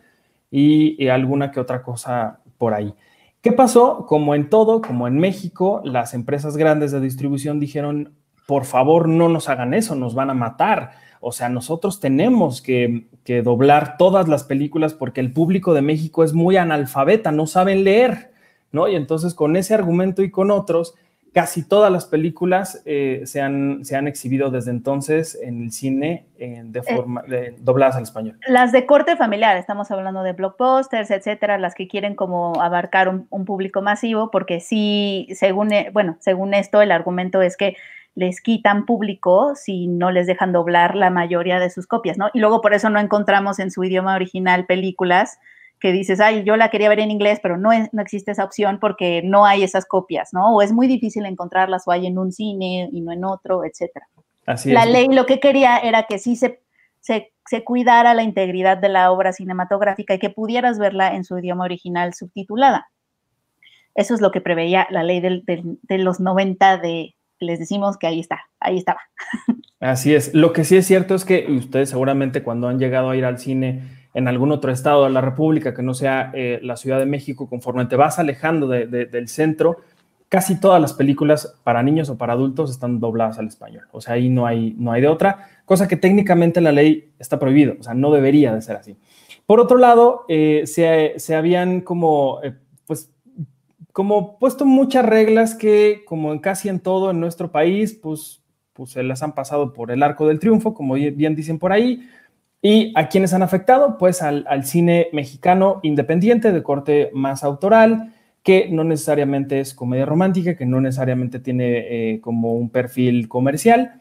y, y alguna que otra cosa por ahí. ¿Qué pasó? Como en todo, como en México, las empresas grandes de distribución dijeron, por favor no nos hagan eso, nos van a matar. O sea, nosotros tenemos que, doblar todas las películas porque el público de México es muy analfabeta, no saben leer, ¿no? Y entonces con ese argumento y con otros, casi todas las películas eh, se, han, se, han, exhibido desde entonces en el cine de eh, forma dobladas al español. Las de corte familiar, estamos hablando de blockbusters, etcétera, las que quieren como abarcar un, un público masivo, porque sí, según, eh, bueno, según esto, el argumento es que les quitan público si no les dejan doblar la mayoría de sus copias, ¿no? Y luego por eso no encontramos en su idioma original películas que dices, ay, yo la quería ver en inglés, pero no, no existe esa opción porque no hay esas copias, ¿no? O es muy difícil encontrarlas o hay en un cine y no en otro, etcétera. Así la ley lo que quería era que sí se, se, cuidara la integridad de la obra cinematográfica y que pudieras verla en su idioma original subtitulada. Eso es lo que preveía la ley de los 90 de, les decimos que ahí está, ahí estaba. Así es. Lo que sí es cierto es que ustedes seguramente cuando han llegado a ir al cine en algún otro estado de la República que no sea eh, la Ciudad de México, conforme te vas alejando del centro, casi todas las películas para niños o para adultos están dobladas al español. O sea, ahí no hay, no hay de otra, cosa que técnicamente la ley está prohibido, o sea, no debería de ser así. Por otro lado, eh, se, habían como eh, como puesto muchas reglas que, como en casi en todo en nuestro país, pues, pues se las han pasado por el arco del triunfo, como bien dicen por ahí. ¿Y a quienes han afectado? Pues al, cine mexicano independiente de corte más autoral, que no necesariamente es comedia romántica, que no necesariamente tiene eh, como un perfil comercial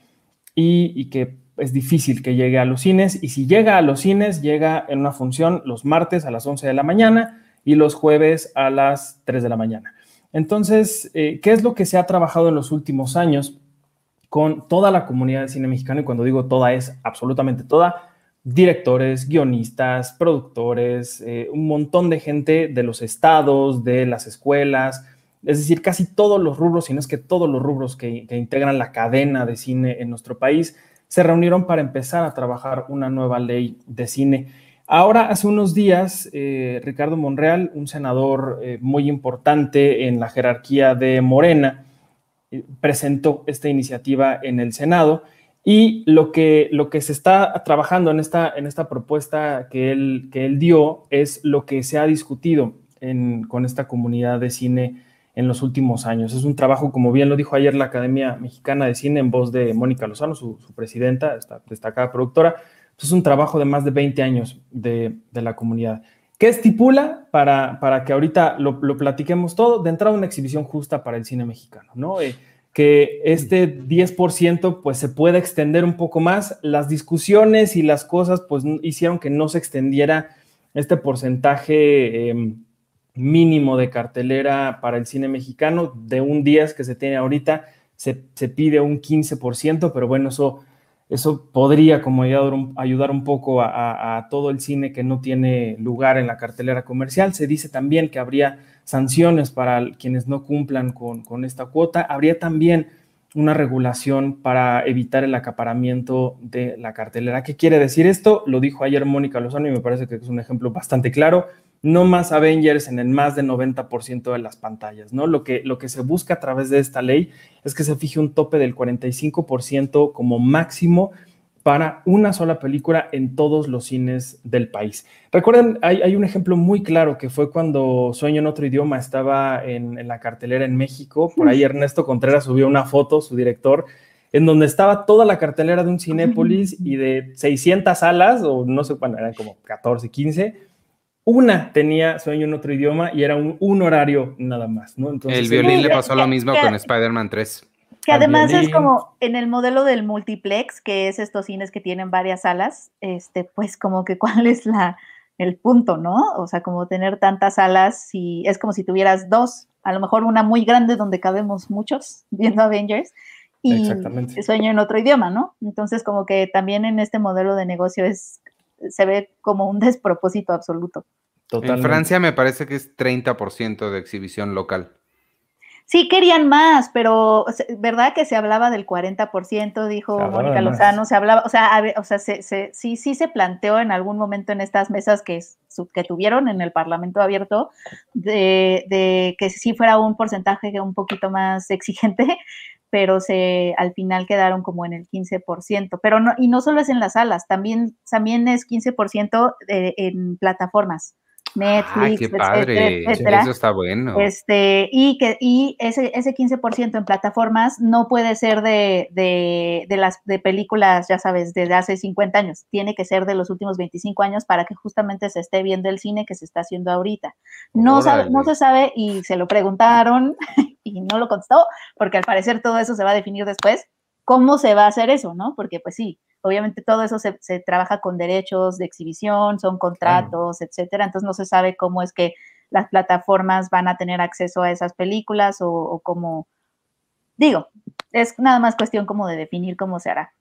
y, que es difícil que llegue a los cines. Y si llega a los cines, llega en una función los martes a las 11 de la mañana y los jueves a las 3 de la mañana. Entonces, eh, ¿qué es lo que se ha trabajado en los últimos años con toda la comunidad de cine mexicano? Y cuando digo toda es absolutamente toda, directores, guionistas, productores, eh, un montón de gente de los estados, de las escuelas, es decir, casi todos los rubros, si no es que todos los rubros que, integran la cadena de cine en nuestro país, se reunieron para empezar a trabajar una nueva ley de cine. Ahora, hace unos días, eh, Ricardo Monreal, un senador eh, muy importante en la jerarquía de Morena, presentó esta iniciativa en el Senado y lo que, lo que se está trabajando en esta, en esta propuesta que él, que él dio es lo que se ha discutido con esta comunidad de cine en los últimos años. Es un trabajo, como bien lo dijo ayer la Academia Mexicana de Cine en voz de Mónica Lozano, su, presidenta, esta destacada productora. Es un trabajo de más de 20 años de, la comunidad. ¿Qué estipula para, para que ahorita lo, platiquemos todo? De entrada, una exhibición justa para el cine mexicano, ¿no? Eh, que este 10% pues se pueda extender un poco más. Las discusiones y las cosas pues hicieron que no se extendiera este porcentaje em, mínimo de cartelera para el cine mexicano, de un 10 que se tiene ahorita, se, pide un 15%, pero bueno, eso, eso podría como ayudar un, ayudar un poco a, todo el cine que no tiene lugar en la cartelera comercial. Se dice también que habría sanciones para quienes no cumplan con, con esta cuota. Habría también una regulación para evitar el acaparamiento de la cartelera. ¿Qué quiere decir esto? Lo dijo ayer Mónica Lozano y me parece que es un ejemplo bastante claro no más Avengers en el más del 90% de las pantallas, ¿no? Lo que, lo que se busca a través de esta ley es que se fije un tope del 45% como máximo para una sola película en todos los cines del país. Recuerden, hay, un ejemplo muy claro que fue cuando Sueño en otro idioma estaba en, en la cartelera en México. Por ahí Ernesto Contreras subió una foto, su director, en donde estaba toda la cartelera de un Cinépolis y de 600 salas, o no sé cuándo, eran como 14, 15, una tenía sueño en otro idioma y era un, horario nada más, ¿no? Entonces, el violín le pasó lo mismo con Spider-Man 3. Que además es como en el modelo del multiplex, que es estos cines que tienen varias salas, este, pues como que cuál es la, el punto, ¿no? O sea, como tener tantas salas, si, es como si tuvieras dos, a lo mejor una muy grande donde cabemos muchos viendo Avengers y sueño en otro idioma, ¿no? Entonces como que también en este modelo de negocio es se ve como un despropósito absoluto. En Francia me parece que es 30% de exhibición local. Sí querían más, pero ¿verdad que se hablaba del 40%? Dijo Mónica Lozano, se hablaba, o sea, o sea sí, sí se planteó en algún momento en estas mesas que, que tuvieron en el Parlamento abierto de, de que sí fuera un porcentaje un poquito más exigente, pero se al final quedaron como en el 15%, pero no, y no solo es en las salas, también, también es 15% en plataformas. Netflix, qué padre. Eso está bueno. Este, y que y ese, ese 15% en plataformas no puede ser de, de, de, las de películas, ya sabes, desde hace 50 años. Tiene que ser de los últimos 25 años para que justamente se esté viendo el cine que se está haciendo ahorita. No, sabe, no se sabe y se lo preguntaron y no lo contestó, porque al parecer todo eso se va a definir después. ¿Cómo se va a hacer eso, no? Porque pues sí, obviamente todo eso se, trabaja con derechos de exhibición, son contratos, etcétera, entonces no se sabe cómo es que las plataformas van a tener acceso a esas películas o, cómo, digo, es nada más cuestión como de definir cómo se hará.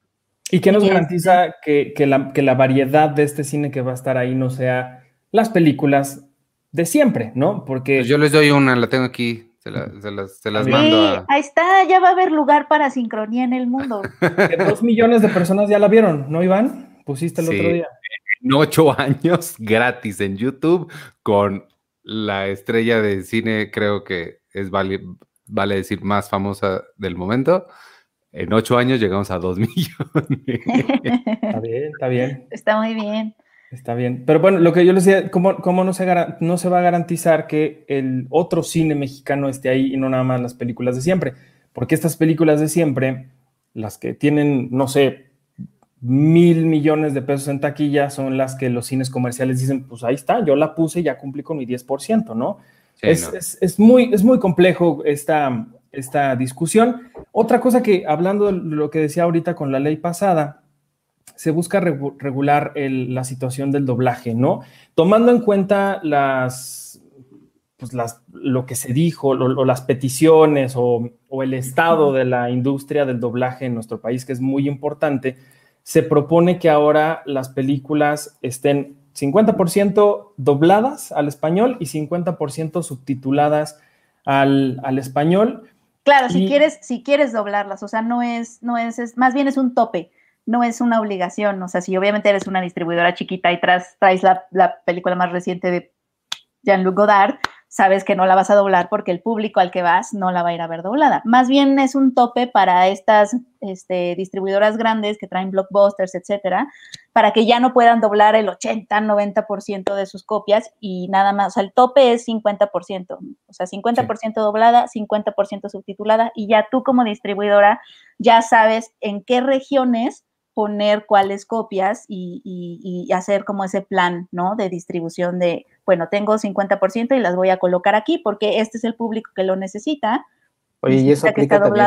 ¿Y qué nos garantiza que, la, que la variedad de este cine que va a estar ahí no sea las películas de siempre, ¿no? Porque... Pues yo les doy una, la tengo aquí. Se, las, mando Ahí está, ya va a haber lugar para sincronía en el mundo. dos millones de personas ya la vieron, ¿no, Iván? Pusiste el otro día. En ocho años, gratis en YouTube, con la estrella de cine, creo que es vale, vale decir más famosa del momento. En ocho años llegamos a dos millones. Está bien, está bien. Está muy bien. Está bien. Pero bueno, lo que yo les decía, ¿cómo, cómo no, se no se va a garantizar que el otro cine mexicano esté ahí y no nada más las películas de siempre? Porque estas películas de siempre, las que tienen, no sé, mil millones de pesos en taquilla, son las que los cines comerciales dicen, pues ahí está, yo la puse y ya cumplí con mi 10%, ¿no? es, Es, muy, es muy complejo esta, esta discusión. Otra cosa que, hablando de lo que decía ahorita con la ley pasada, se busca regular la situación del doblaje, ¿no? Tomando en cuenta las, pues las, lo que se dijo, o las peticiones o, el estado de la industria del doblaje en nuestro país, que es muy importante, se propone que ahora las películas estén 50% dobladas al español y 50% subtituladas al, español. Claro, si quieres, si quieres doblarlas, o sea, no es, no es, es, más bien es un tope no es una obligación. O sea, si obviamente eres una distribuidora chiquita y traes, traes la, película más reciente de Jean-Luc Godard, sabes que no la vas a doblar porque el público al que vas no la va a ir a ver doblada. Más bien es un tope para estas este, distribuidoras grandes que traen blockbusters, etcétera, para que ya no puedan doblar el 80, 90% de sus copias y nada más. O sea, el tope es 50%, o sea, 50% doblada, 50% subtitulada y ya tú como distribuidora ya sabes en qué regiones poner cuáles copias y, hacer como ese plan, ¿no? De distribución de, bueno, tengo 50% y las voy a colocar aquí porque este es el público que lo necesita. Oye, ¿y eso aplica también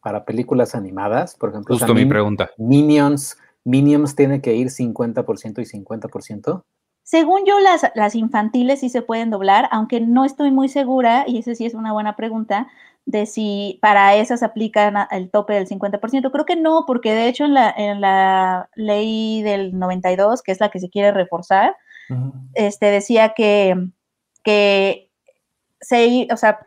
para, películas animadas? Por ejemplo, justo mi pregunta. Minions, Minions tiene que ir 50% y 50%. Según yo, las, las infantiles sí se pueden doblar, aunque no estoy muy segura, y esa sí es una buena pregunta, de si para esas aplican el tope del 50%. Creo que no, porque de hecho en la, en la ley del 92, que es la que se quiere reforzar, este, decía que, que se, o sea,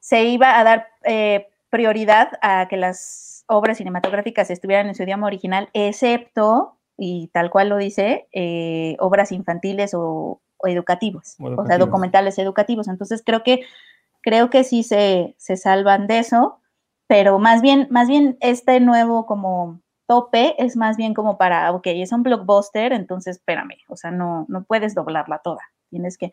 se iba a dar eh, prioridad a que las obras cinematográficas estuvieran en su idioma original, excepto, y tal cual lo dice, eh, obras infantiles o, educativos, o sea, documentales educativos. Entonces creo que creo que sí se, salvan de eso, pero más bien, más bien este nuevo como tope es más bien como para, ok, es un blockbuster, entonces espérame, o sea, no, no puedes doblarla toda, tienes que...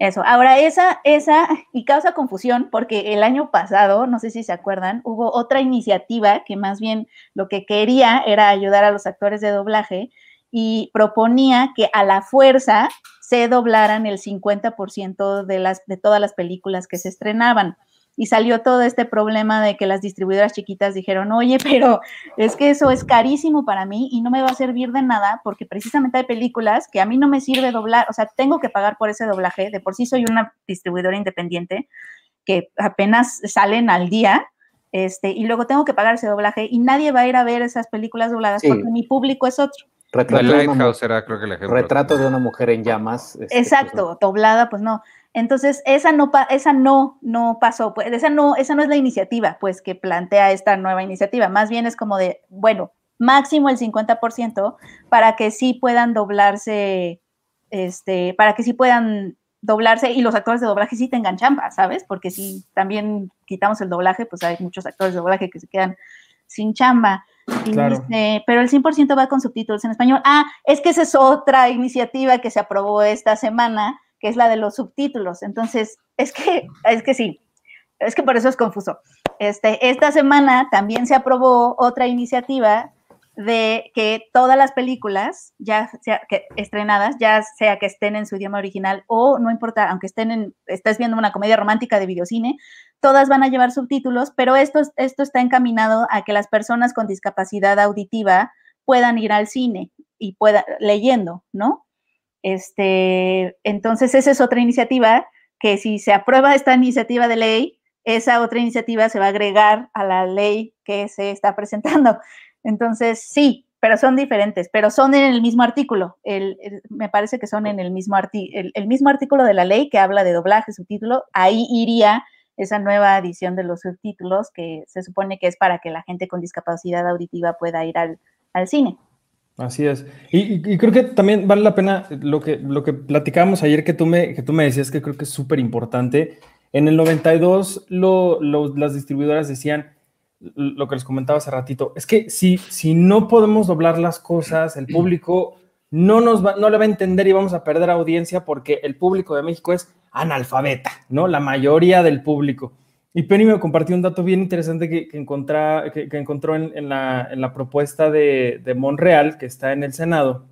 Eso, ahora esa, esa, y causa confusión porque el año pasado, no sé si se acuerdan, hubo otra iniciativa que más bien lo que quería era ayudar a los actores de doblaje y proponía que a la fuerza se doblaran el 50% de, las, de todas las películas que se estrenaban. Y salió todo este problema de que las distribuidoras chiquitas dijeron, oye, pero es que eso es carísimo para mí y no me va a servir de nada porque precisamente hay películas que a mí no me sirve doblar, o sea, tengo que pagar por ese doblaje. De por sí soy una distribuidora independiente que apenas salen al día, este, y luego tengo que pagar ese doblaje y nadie va a ir a ver esas películas dobladas porque mi público es otro. Retrato, de una, creo que el ejemplo. retrato de una mujer en llamas. Este, Exacto, pues, doblada, pues no. Entonces, esa no, esa no, no pasó, pues, esa no, esa no es la iniciativa, pues, que plantea esta nueva iniciativa. Más bien es como de, bueno, máximo el 50% para que sí puedan doblarse, este, para que sí puedan doblarse y los actores de doblaje sí tengan chamba, ¿sabes? Porque si también quitamos el doblaje, pues hay muchos actores de doblaje que se quedan sin chamba pero el 100% va con subtítulos en español. Ah, es que esa es otra iniciativa que se aprobó esta semana, que es la de los subtítulos. Entonces, es que, es que sí, es que por eso es confuso. Este, esta semana también se aprobó otra iniciativa de que todas las películas, ya estrenadas, ya sea que estén en su idioma original o no importa, aunque estén en, estés viendo una comedia romántica de videocine, todas van a llevar subtítulos, pero esto, esto está encaminado a que las personas con discapacidad auditiva puedan ir al cine y puedan leyendo, ¿no? Este, entonces esa es otra iniciativa que si se aprueba esta iniciativa de ley, esa otra iniciativa se va a agregar a la ley que se está presentando. Entonces, sí, pero son diferentes, pero son en el mismo artículo. me parece que son en el mismo, el, mismo artículo de la ley que habla de doblaje, subtítulo. Ahí iría esa nueva edición de los subtítulos que se supone que es para que la gente con discapacidad auditiva pueda ir al, cine. Así es. Y, creo que también vale la pena lo que, lo que platicábamos ayer que tú me, que tú me decías que creo que es súper importante. En el 92 las distribuidoras decían, lo que les comentaba hace ratito, es que si, si no podemos doblar las cosas, el público no, nos va, no le va a entender y vamos a perder audiencia porque el público de México es analfabeta, ¿no? La mayoría del público. Y Penny me compartió un dato bien interesante que, que, que, encontró en, la, propuesta de, de, Monreal, que está en el Senado,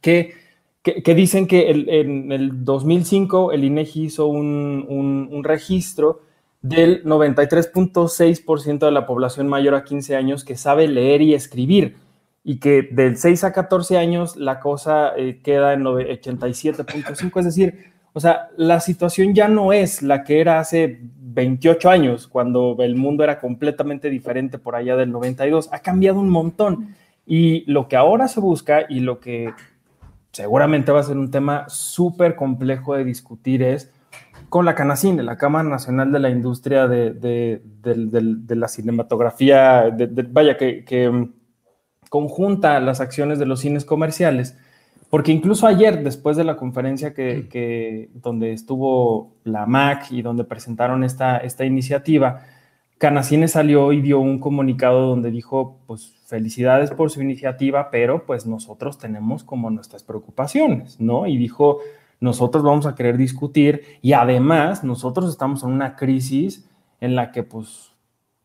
que, dicen que en el 2005 el INEGI hizo un, un, un registro del 93.6% de la población mayor a 15 años que sabe leer y escribir y que del 6 a 14 años la cosa eh, queda en 87.5, es decir, o sea, la situación ya no es la que era hace 28 años, cuando el mundo era completamente diferente por allá del 92, ha cambiado un montón. Y lo que ahora se busca y lo que seguramente va a ser un tema súper complejo de discutir es con la Canacine, la Cámara Nacional de la Industria de, la Cinematografía, vaya, que, que, mm, conjunta las acciones de los cines comerciales, Porque incluso ayer, después de la conferencia que, donde estuvo la MAC y donde presentaron esta, esta iniciativa, Canacine salió y dio un comunicado donde dijo, pues felicidades por su iniciativa, pero pues nosotros tenemos como nuestras preocupaciones, ¿no? Y dijo, nosotros vamos a querer discutir y además nosotros estamos en una crisis en la que pues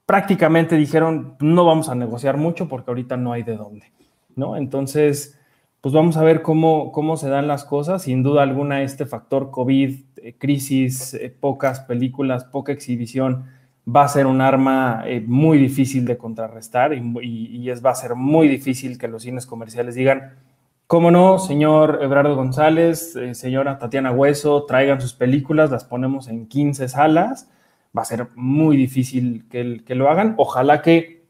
prácticamente dijeron, no vamos a negociar mucho porque ahorita no hay de dónde, ¿no? Entonces pues vamos a ver cómo, cómo se dan las cosas. Sin duda alguna, este factor COVID, eh, crisis, eh, pocas películas, poca exhibición, va a ser un arma eh, muy difícil de contrarrestar y, es, va a ser muy difícil que los cines comerciales digan, cómo no, señor Ebrardo González, señora Tatiana Hueso, traigan sus películas, las ponemos en 15 salas. Va a ser muy difícil que, lo hagan. Ojalá que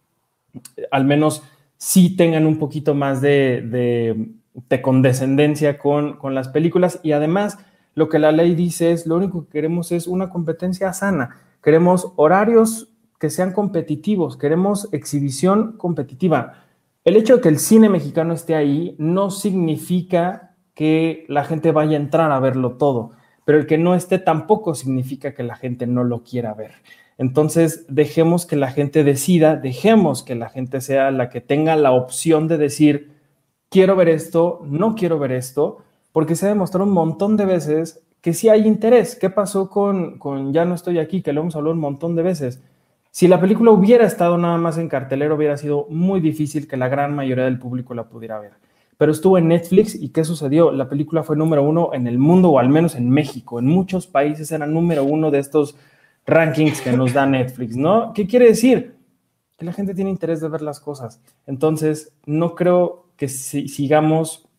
al menos sí tengan un poquito más de de condescendencia con, con las películas y además lo que la ley dice es lo único que queremos es una competencia sana, queremos horarios que sean competitivos, queremos exhibición competitiva. El hecho de que el cine mexicano esté ahí no significa que la gente vaya a entrar a verlo todo, pero el que no esté tampoco significa que la gente no lo quiera ver. Entonces, dejemos que la gente decida, dejemos que la gente sea la que tenga la opción de decir, quiero ver esto, no quiero ver esto, porque se ha demostrado un montón de veces que sí hay interés. ¿Qué pasó con, con Ya no estoy aquí? Que lo hemos hablado un montón de veces. Si la película hubiera estado nada más en cartelero, hubiera sido muy difícil que la gran mayoría del público la pudiera ver. Pero estuvo en Netflix y ¿qué sucedió? La película fue número uno en el mundo o al menos en México. En muchos países era número uno de estos rankings que nos da Netflix, ¿no? ¿Qué quiere decir? Que la gente tiene interés de ver las cosas. Entonces, no creo que sigamos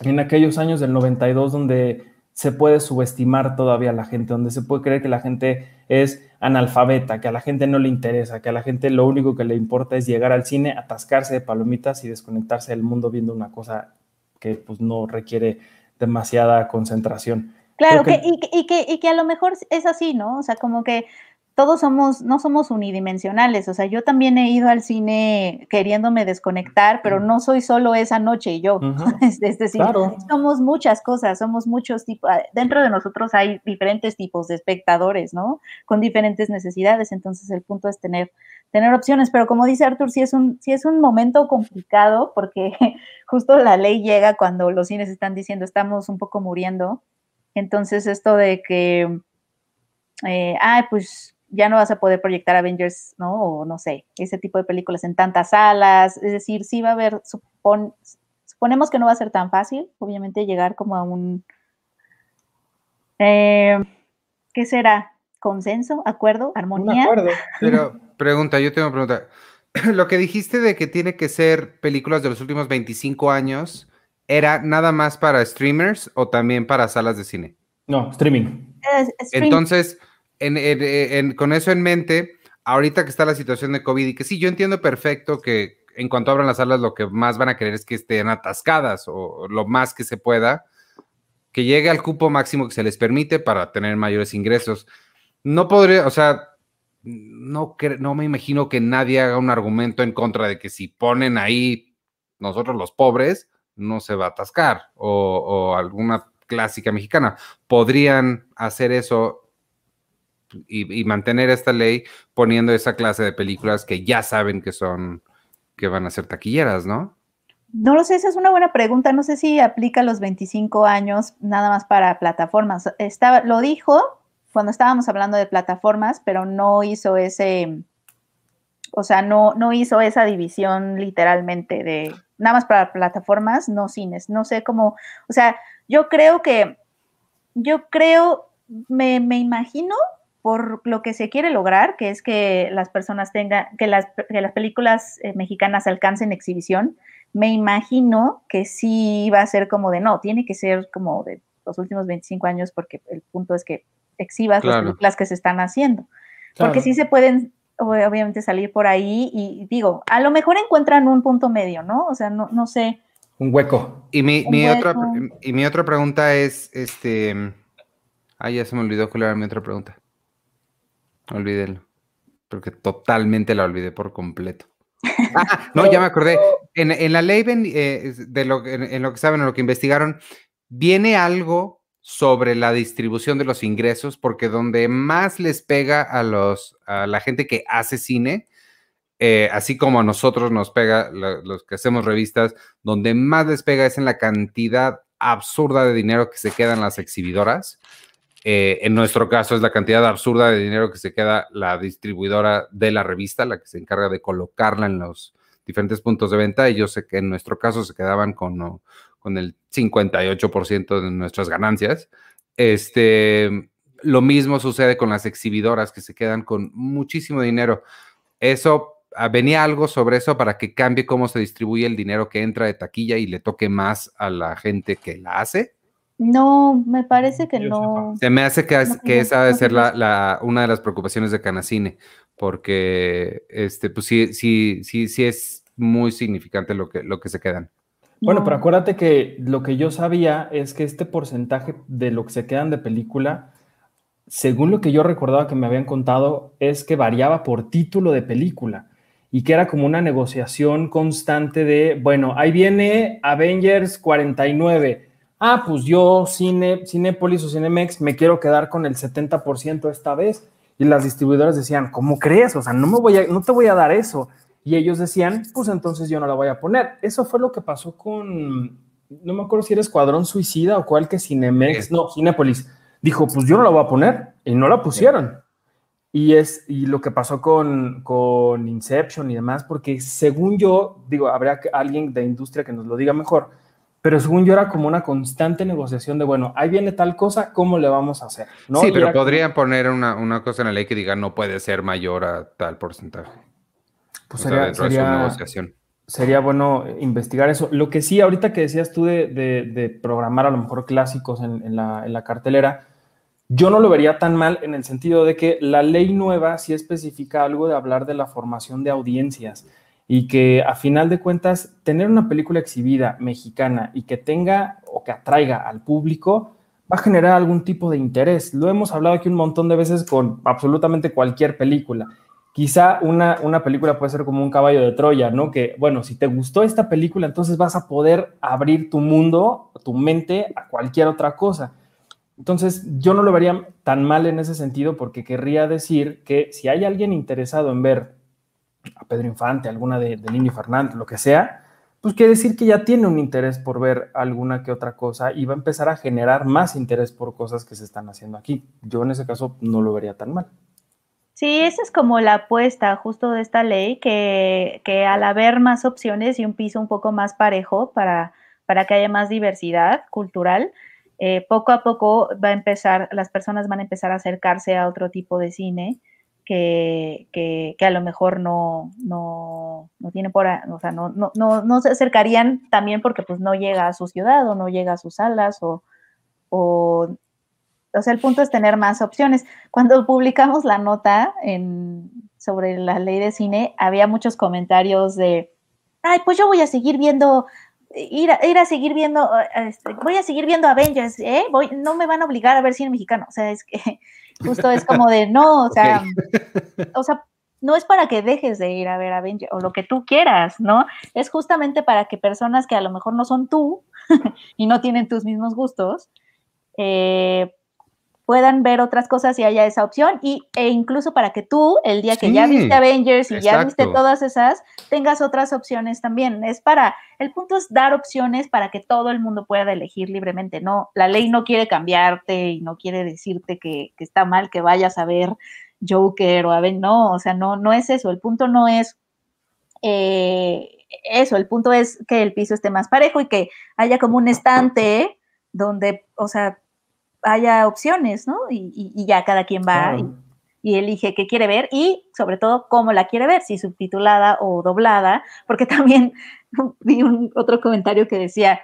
en aquellos años del 92 donde se puede subestimar todavía a la gente, donde se puede creer que la gente es analfabeta, que a la gente no le interesa, que a la gente lo único que le importa es llegar al cine, atascarse de palomitas y desconectarse del mundo viendo una cosa que pues no requiere demasiada concentración. Claro, que, y, y, que, y que a lo mejor es así, ¿no? O sea, como que todos somos, no somos unidimensionales, o sea, yo también he ido al cine queriéndome desconectar, pero no soy solo esa noche y yo, es, decir, somos muchas cosas, somos muchos tipos, ah, dentro de nosotros hay diferentes tipos de espectadores, ¿no? Con diferentes necesidades, entonces el punto es tener, tener opciones, pero como dice Arthur, sí es un, sí es un momento complicado porque justo la ley llega cuando los cines están diciendo estamos un poco muriendo, entonces esto de que, eh, ay, pues ya no vas a poder proyectar Avengers, ¿no? O no sé, ese tipo de películas en tantas salas. Es decir, sí va a haber, suponemos que no va a ser tan fácil, obviamente, llegar como a un, eh, ¿qué será? ¿Consenso? ¿Acuerdo? ¿Armonía? acuerdo. Pero, pregunta, yo tengo una pregunta. Lo que dijiste de que tiene que ser películas de los últimos 25 años, ¿era nada más para streamers o también para salas de cine? No, streaming. Entonces, con eso en mente, ahorita que está la situación de COVID y que sí, yo entiendo perfecto que en cuanto abran las salas lo que más van a querer es que estén atascadas o lo más que se pueda, que llegue al cupo máximo que se les permite para tener mayores ingresos. No podría, o sea, no, no me imagino que nadie haga un argumento en contra de que si ponen ahí nosotros los pobres, no se va a atascar o, o alguna clásica mexicana. Podrían hacer eso y, mantener esta ley poniendo esa clase de películas que ya saben que son, que van a ser taquilleras, ¿no? No lo sé, esa es una buena pregunta. No sé si aplica los 25 años nada más para plataformas. Estaba, lo dijo cuando estábamos hablando de plataformas, pero no hizo ese, o sea, no, no hizo esa división literalmente de nada más para plataformas, no cines. No sé cómo, o sea, yo creo que, yo creo, me, me imagino por lo que se quiere lograr, que es que las personas tengan, que las, las películas eh, mexicanas alcancen exhibición, me imagino que sí va a ser como de no, tiene que ser como de los últimos 25 años, porque el punto es que exhibas las películas que se están haciendo. Porque sí se pueden, obviamente, salir por ahí y digo, a lo mejor encuentran un punto medio, ¿no? O sea, no, no sé. Un hueco. Y mi, mi Otra, y mi otra pregunta es, este, ay, ya se me olvidó cuál era mi otra pregunta. Olvídelo. Porque totalmente la olvidé por completo. Ah, no, ya me acordé. En, la ley, eh, de lo, en, lo que saben, en lo que investigaron, viene algo sobre la distribución de los ingresos, porque donde más les pega a, los, a la gente que hace cine, eh, así como a nosotros nos pega, los que hacemos revistas, donde más les pega es en la cantidad absurda de dinero que se quedan las exhibidoras. Eh, en nuestro caso es la cantidad absurda de dinero que se queda la distribuidora de la revista, la que se encarga de colocarla en los diferentes puntos de venta. Yo sé que en nuestro caso se quedaban con, con el 58% de nuestras ganancias. Este, lo mismo sucede con las exhibidoras que se quedan con muchísimo dinero. Eso ah, venía algo sobre eso para que cambie cómo se distribuye el dinero que entra de taquilla y le toque más a la gente que la hace. No, me parece que no. Se me hace que, que esa debe ser la, una de las preocupaciones de Canacine, porque este, pues sí, sí, sí, sí es muy significante lo que, lo que se quedan. Bueno, pero acuérdate que lo que yo sabía es que este porcentaje de lo que se quedan de película, según lo que yo recordaba que me habían contado, es que variaba por título de película y que era como una negociación constante de, bueno, ahí viene Avengers 49 ah, pues yo, Cine, Cinepolis o Cinemex, me quiero quedar con el 70% esta vez. Y las distribuidoras decían, ¿cómo crees? O sea, no, me voy a, no te voy a dar eso. Y ellos decían, pues entonces yo no la voy a poner. Eso fue lo que pasó con, no me acuerdo si era Escuadrón Suicida o cuál que Cinemex, no, Cinepolis. Dijo, pues yo no la voy a poner. Y no la pusieron. Y es y lo que pasó con, con Inception y demás, porque según yo, digo, habrá alguien de industria que nos lo diga mejor, pero según yo era como una constante negociación de, bueno, ahí viene tal cosa, ¿cómo le vamos a hacer? Sí, pero podrían poner una, cosa en la ley que diga no puede ser mayor a tal porcentaje. Pues sería, sería, bueno investigar eso. Lo que sí, ahorita que decías tú de, programar a lo mejor clásicos en, la, en la cartelera, yo no lo vería tan mal en el sentido de que la ley nueva sí especifica algo de hablar de la formación de audiencias y que a final de cuentas tener una película exhibida mexicana y que tenga o que atraiga al público va a generar algún tipo de interés. Lo hemos hablado aquí un montón de veces con absolutamente cualquier película. Quizá una, una película puede ser como un caballo de Troya, ¿no? Que, bueno, si te gustó esta película, entonces vas a poder abrir tu mundo, tu mente a cualquier otra cosa. Entonces, yo no lo vería tan mal en ese sentido porque querría decir que si hay alguien interesado en ver a Pedro Infante, alguna de, de Lini Fernández, lo que sea, pues quiere decir que ya tiene un interés por ver alguna que otra cosa y va a empezar a generar más interés por cosas que se están haciendo aquí. Yo en ese caso no lo vería tan mal. Sí, esa es como la apuesta justo de esta ley, que, que al haber más opciones y un piso un poco más parejo para, para que haya más diversidad cultural, eh, poco a poco va a empezar, las personas van a empezar a acercarse a otro tipo de cine que, a lo mejor no, no, tiene por, o sea, no, no, no, se acercarían también porque pues no llega a su ciudad o no llega a sus salas o, o, o sea, el punto es tener más opciones. Cuando publicamos la nota en, sobre la ley de cine, había muchos comentarios de, ay, pues yo voy a seguir viendo Ir a, ir a, seguir viendo, este, voy a seguir viendo Avengers, ¿eh? Voy, no me van a obligar a ver cine mexicano. O sea, es que Justo es como de, no, o sea, o sea, no es para que dejes de ir a ver Avengers o lo que tú quieras, ¿no? Es justamente para que personas que a lo mejor no son tú y no tienen tus mismos gustos, eh, puedan ver otras cosas y haya esa opción y, e incluso para que tú, el día que ya viste Avengers y ya viste todas esas, tengas otras opciones también. Es para, el punto es dar opciones para que todo el mundo pueda elegir libremente, ¿no? La ley no quiere cambiarte y no quiere decirte que, está mal que vayas a ver Joker o a ver, no, o sea, no, no es eso, el punto no es... Eh, eso, el punto es que el piso esté más parejo y que haya como un estante donde, o sea, haya opciones, ¿no? Y, ya cada quien va y, elige qué quiere ver y sobre todo cómo la quiere ver, si subtitulada o doblada, porque también vi un otro comentario que decía,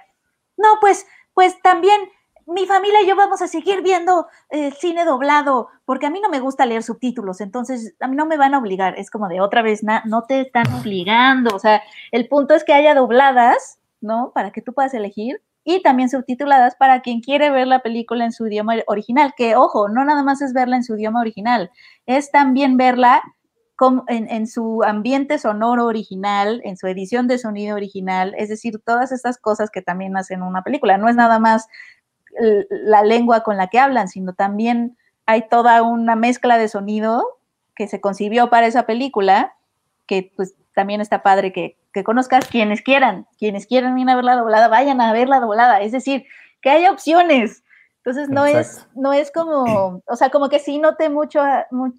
no, pues, pues también mi familia y yo vamos a seguir viendo el eh, cine doblado, porque a mí no me gusta leer subtítulos, entonces a mí no me van a obligar, es como de otra vez, no te están obligando, o sea, el punto es que haya dobladas, ¿no? Para que tú puedas elegir y también subtituladas para quien quiere ver la película en su idioma original, que ojo, no nada más es verla en su idioma original, es también verla en, en, su ambiente sonoro original, en su edición de sonido original, es decir, todas estas cosas que también hacen una película. No es nada más la lengua con la que hablan, sino también hay toda una mezcla de sonido que se concibió para esa película, que pues también está padre que, que conozcas quienes quieran, quienes quieran ir a ver la doblada, vayan a ver la doblada, es decir, que haya opciones. Entonces no es, no es como, o sea, como que sí noté mucho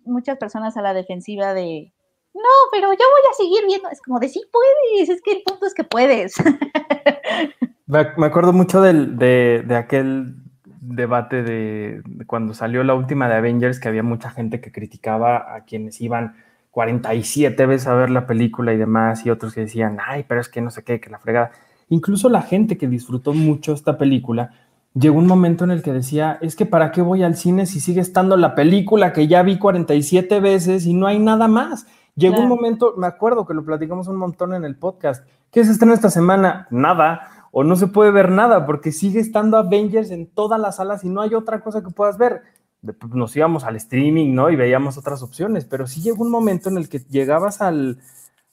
muchas personas a la defensiva de, no, pero yo voy a seguir viendo, es como de sí puedes, es que el punto es que puedes. Me acuerdo mucho del, de, de, aquel debate de, cuando salió la última de Avengers, que había mucha gente que criticaba a quienes iban 47 veces a ver la película y demás, y otros que decían, ay, pero es que no sé qué, que la fregada. Incluso la gente que disfrutó mucho esta película, llegó un momento en el que decía, es que ¿para qué voy al cine si sigue estando la película que ya vi 47 veces y no hay nada más? Llegó un momento, me acuerdo que lo platicamos un montón en el podcast, ¿qué se estrena esta semana? Nada o no se puede ver nada porque sigue estando Avengers en todas las salas y no hay otra cosa que puedas ver. Pues, nos íbamos al streaming, ¿no? Y veíamos otras opciones, pero sí llegó un momento en el que llegabas al,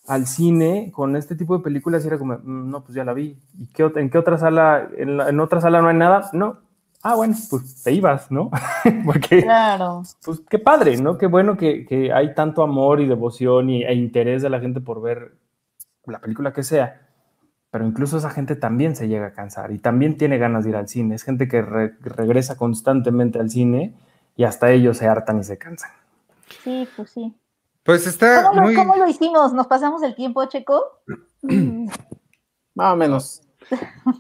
al cine con este tipo de películas y era como, mm, no, pues ya la vi. ¿Y qué, en qué otra sala? En, otra sala no hay nada? No. Ah, bueno, pues te ibas, ¿no? Porque, claro. pues qué padre, ¿no? Qué bueno que, que hay tanto amor y devoción y, e interés de la gente por ver la película que sea pero incluso esa gente también se llega a cansar y también tiene ganas de ir al cine. Es gente que regresa constantemente al cine y hasta ellos se hartan y se cansan. Sí, pues sí. Pues está ¿Cómo, muy... ¿Cómo lo hicimos? ¿Nos pasamos el tiempo, Checo? Más o menos.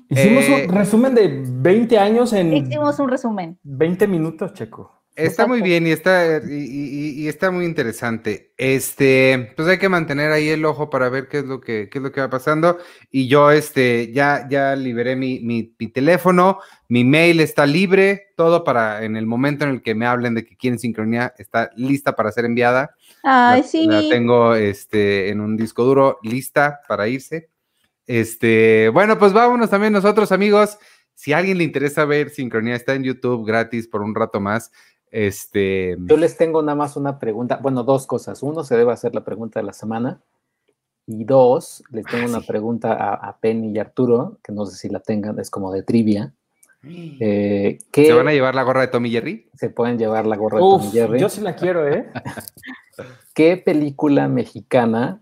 Hicimos un Eh, resumen de 20 años en Hicimos un resumen. 20 minutos, Checo. Está muy bien y está, y, y- y está muy interesante. Este, pues hay que mantener ahí el ojo para ver qué es lo que, qué es lo que va pasando. Y yo, este, ya, ya liberé mi, mi, mi teléfono, mi mail está libre, todo para en el momento en el que me hablen de que quieren sincronía, está lista para ser enviada. Ay, la, sí. la tengo este, en un disco duro lista para irse. Este, bueno, pues vámonos también nosotros, amigos. Si a alguien le interesa ver sincronía, está en YouTube gratis por un rato más. Este, Yo les tengo nada más una pregunta, bueno, dos cosas. Uno, se debe hacer la pregunta de la semana. Y dos, les tengo una pregunta a, a Penny y Arturo, que no sé si la tengan, es como de trivia. Eh, ¿qué ¿Se van a llevar la gorra de Tommy Jerry? se pueden llevar la gorra de Uf, Tom y Jerry? yo sí la quiero, ¿eh? ¿Qué película mexicana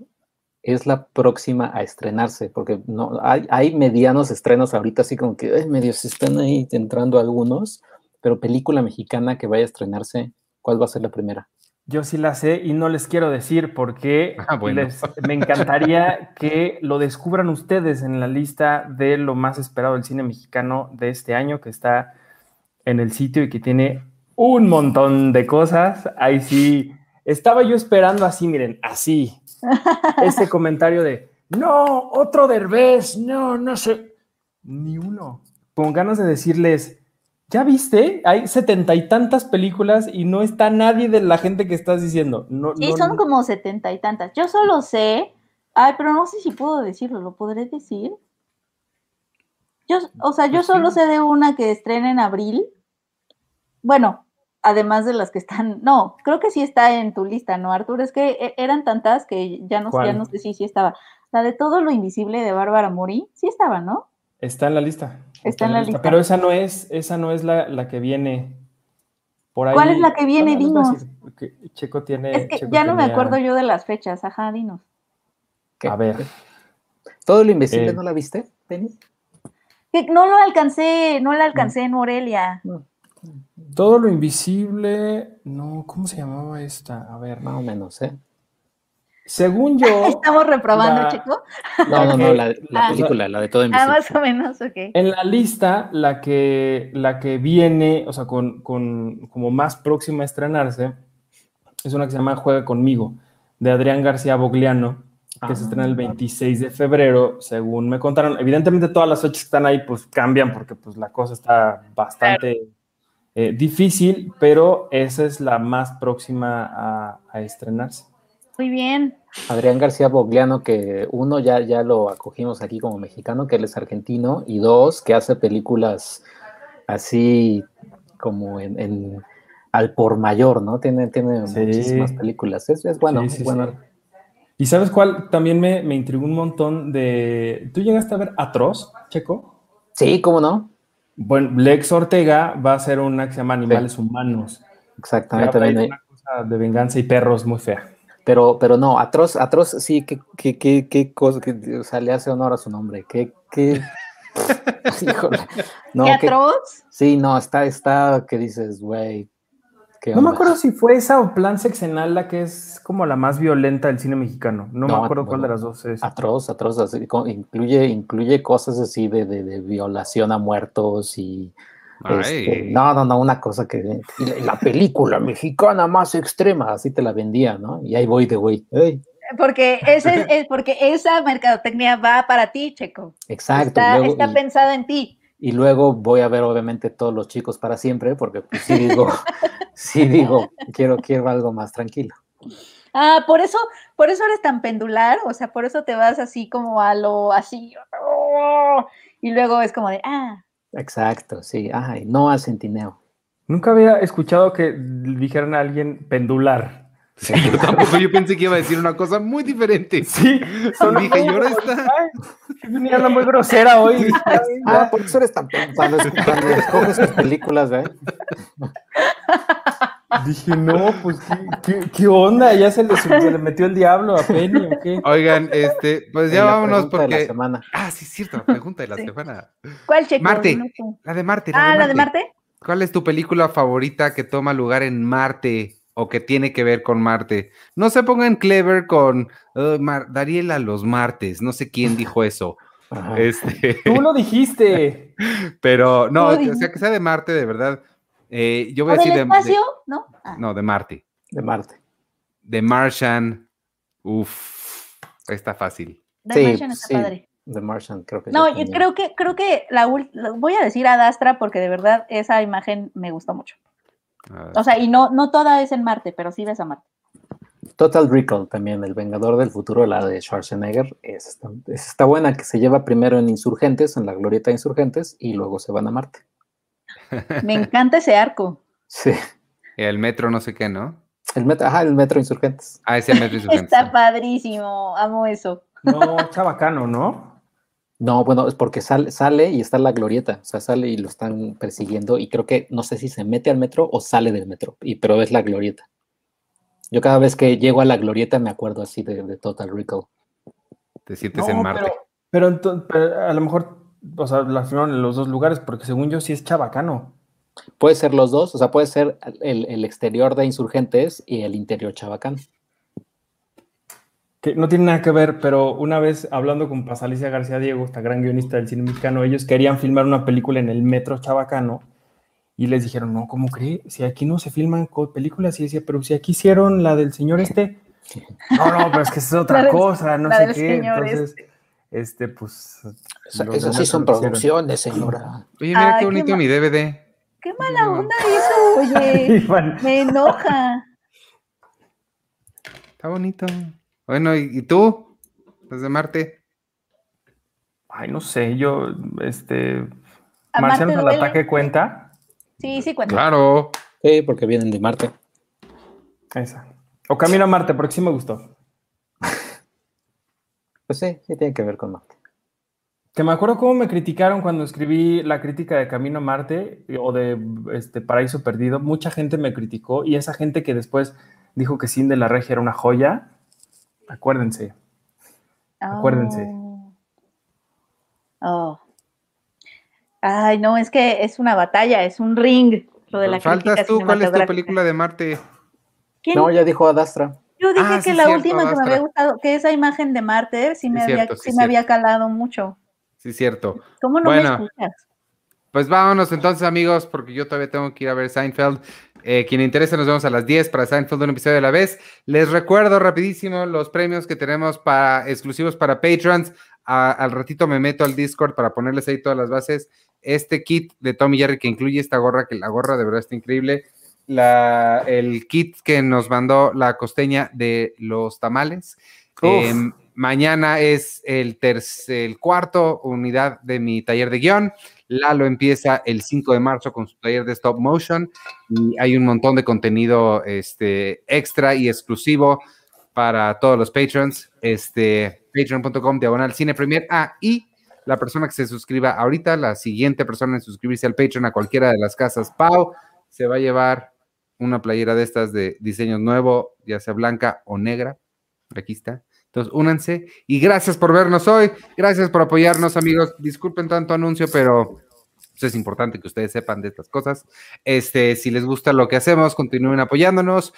es la próxima a estrenarse? Porque no, hay, hay medianos estrenos ahorita, así como que ay, medios están ahí entrando algunos, pero película mexicana que vaya a estrenarse, ¿cuál va a ser la primera? Yo sí la sé y no les quiero decir porque Ah, bueno. les- me encantaría que lo descubran ustedes en la lista de lo más esperado del cine mexicano de este año, que está en el sitio y que tiene un montón de cosas. Ahí sí, estaba yo esperando así, miren, así, ese comentario de, no, otro Derbez, no, no sé, ni uno. Con ganas de decirles, ¿ya viste? Hay setenta y tantas películas y no está nadie de la gente que estás diciendo. No, Sí, no- son como setenta y tantas. Yo solo sé. Ay, pero no sé si puedo decirlo. ¿Lo podré decir? Yo, o sea, yo Pues solo sé de una que estrena en abril. Bueno, además de las que están. No, creo que sí está en tu lista, ¿no, Arturo? Es que e- eran tantas que ya no, ya no sé si sí estaba. La de todo lo invisible de Bárbara Mori, sí estaba, ¿no? Está en la lista. Está en la lista. Pero esa no es, esa no es la, la que viene por ahí. ¿Cuál es la que viene? Dinos. decir, Checo tiene. Es que Checo ya no me acuerdo yo de las fechas. Ajá, dinos. ¿Qué? A ver. ¿Todo lo invisible Eh, no la viste, Penny? No lo alcancé, no la alcancé en Morelia. Todo lo invisible. No, ¿cómo se llamaba esta? A ver. Más o menos, ¿eh? Según yo. Estamos reprobando, la- Chico. No, no, no, la, la Ah. película, la de todo Ah, invisible. más o menos, ok. En la lista, la que, la que viene, o sea, con, con- como más próxima a estrenarse, es una que se llama Juega conmigo, de Adrián García Bogliano, que se Ah. estrena el 26 de febrero, según me contaron. Evidentemente todas las fechas que están ahí pues cambian porque pues la cosa está bastante eh, difícil, pero esa es la más próxima a, a estrenarse. Muy bien. Adrián García Bogliano, que uno ya, ya lo acogimos aquí como mexicano, que él es argentino, y dos, que hace películas así como en, en al por mayor, ¿no? Tiene, tiene Sí. muchísimas películas. Es, es bueno, Sí, es sí, bueno. sí. ¿Y sabes cuál? También me, me intrigó un montón de... ¿Tú llegaste a ver Atroz, Checo? Sí, ¿cómo no? Bueno, Lex Ortega va a hacer una que se llama Animales Humanos. Exactamente. una cosa de venganza y perros muy fea. Pero, pero no, atroz, atroz, sí, qué, qué, qué, qué cosa, que, o sea, le hace honor a su nombre. Qué, qué. Híjole. No, ¿Qué qué- atroz? sí, no, está, está, que dices, güey. No me acuerdo si fue esa o Plan Sexenal la que es como la más violenta del cine mexicano. No, No, me acuerdo cuál de las dos es. Atroz, atroz, así, incluye, incluye cosas así de, de, de violación a muertos y. este, no, no, no, una cosa que. la, película mexicana más extrema, así te la vendía, ¿no? Y ahí voy de güey. ey, Porque, ese es, es porque esa mercadotecnia va para ti, Checo. exacto. Está, y luego- está y- pensada en ti. Y luego voy a ver, obviamente, todos los chicos para siempre, porque pues, sí digo, sí digo, quiero, quiero algo más tranquilo. Ah, por eso, por eso eres tan pendular, o sea, por eso te vas así como a lo así, y luego es como de, ah, Exacto, sí. Ay, no al centineo. Nunca había escuchado que dijeran a alguien pendular. Sí, yo tampoco, yo pensé que iba a decir una cosa muy diferente. Sí, Son dije, y ahora está. Ay, venía muy grosera hoy. Ay, Ah, por eso eres tan cuando escoges tus películas, ¿eh? Dije, no, pues, ¿qué, qué, qué onda? ¿Ya se le, se le metió el diablo a Penny o qué? Oigan, este, pues ya La vámonos pregunta de la porque. semana. Ah, sí, es cierto, la pregunta de la Sí. semana. ¿cuál Checo? Marte. La de Marte. Ah, la de Marte. ¿Cuál es tu película favorita que toma lugar en Marte o que tiene que ver con Marte? No se pongan clever con "Uh, Mar- Dariel a los martes. No sé quién dijo eso. Este, Tú lo dijiste. pero no, o sea, que sea de Marte, de verdad. Eh, yo voy ¿O a decir del de, de- espacio? ¿No? Ah, no, de Marte. De Marte. De Martian. Uf, está fácil. The Sí, Martian está sí. padre. The Martian, creo que No, yo creo que, creo que la voy a decir a Dastra porque de verdad esa imagen me gustó mucho. O sea, y no, no toda es en Marte, pero sí ves a Marte. Total Recall también, El Vengador del Futuro, la de Schwarzenegger. Es- está buena que se lleva primero en Insurgentes, en la glorieta de Insurgentes, y luego se van a Marte. Me encanta ese arco. Sí. el metro no sé qué, ¿no? El metro, ajá, el metro Insurgentes. Ah, ese metro insurgente. Está padrísimo, amo eso. No, chabacano, ¿no? No, bueno, es porque sale, sale y está la glorieta, o sea, sale y lo están persiguiendo y creo que no sé si se mete al metro o sale del metro, y, pero es la glorieta. Yo cada vez que llego a la glorieta me acuerdo así de, de Total Recall. Te sientes No, en Marte. Pero, pero, pero a lo mejor, o sea, la firmaron en los dos lugares, porque según yo sí es chabacano. Puede ser los dos, o sea, puede ser el, el exterior de Insurgentes y el interior Chabacán. Que no tiene nada que ver, pero una vez hablando con Pasalicia García Diego, esta gran guionista del cine mexicano, ellos querían filmar una película en el metro chabacano y les dijeron, no, ¿cómo cree? Si aquí no se filman películas, y decía, pero si aquí hicieron la del señor este, no, no, pero es que es La otra del- cosa, no la sé del qué. señor Entonces, este, pues. Esa- Esas sí son producciones, señora. Oye, mira Ay, qué bonito mi DVD. Qué mala onda eso, oye. Me enoja. Está bonito. Bueno, ¿y, y tú? Desde Marte. Ay, no sé, yo, este. ¿A Marcianos Marte al ataque cuenta. Sí, sí cuenta. Claro. Sí, porque vienen de Marte. Esa. O Camino a Marte, porque sí me gustó. Pues sí, sí tiene que ver con Marte. Que me acuerdo cómo me criticaron cuando escribí la crítica de Camino a Marte eh, o de este Paraíso Perdido. Mucha gente me criticó y esa gente que después dijo que Sin de la Regia era una joya, acuérdense. acuérdense. Oh. Oh. Ay, no, es que es una batalla, es un ring. Lo de la Faltas crítica tú. ¿Cuál es tu película de Marte? ¿Quién? No, ya dijo Adastra. Yo dije Ah, que sí, la cierto, última que me había gustado, que esa imagen de Marte sí me, Sí, había, cierto, sí, sí me había calado mucho. Sí, cierto. ¿Cómo no Bueno. me escuchas? Pues vámonos entonces, amigos, porque yo todavía tengo que ir a ver Seinfeld. Eh, quien le interese, nos vemos a las 10 para Seinfeld, un episodio a la vez. Les recuerdo rapidísimo los premios que tenemos para exclusivos para patrons. A- al ratito me meto al Discord para ponerles ahí todas las bases. Este kit de Tommy Jerry que incluye esta gorra, que la gorra de verdad está increíble. La, el kit que nos mandó la costeña de los tamales. Mañana es el cuarto unidad de mi taller de guion. Lalo empieza el 5 de marzo con su taller de stop motion y hay un montón de contenido este, extra y exclusivo para todos los patrons. Este, patreon.com diagonal cine premier. Ah, y la persona que se suscriba ahorita, la siguiente persona en suscribirse al Patreon a cualquiera de las casas Pau, se va a llevar una playera de estas de diseño nuevo, ya sea blanca o negra. Aquí está. Entonces, únanse y gracias por vernos hoy. Gracias por apoyarnos, amigos. Disculpen tanto anuncio, pero pues, es importante que ustedes sepan de estas cosas. Este, si les gusta lo que hacemos, continúen apoyándonos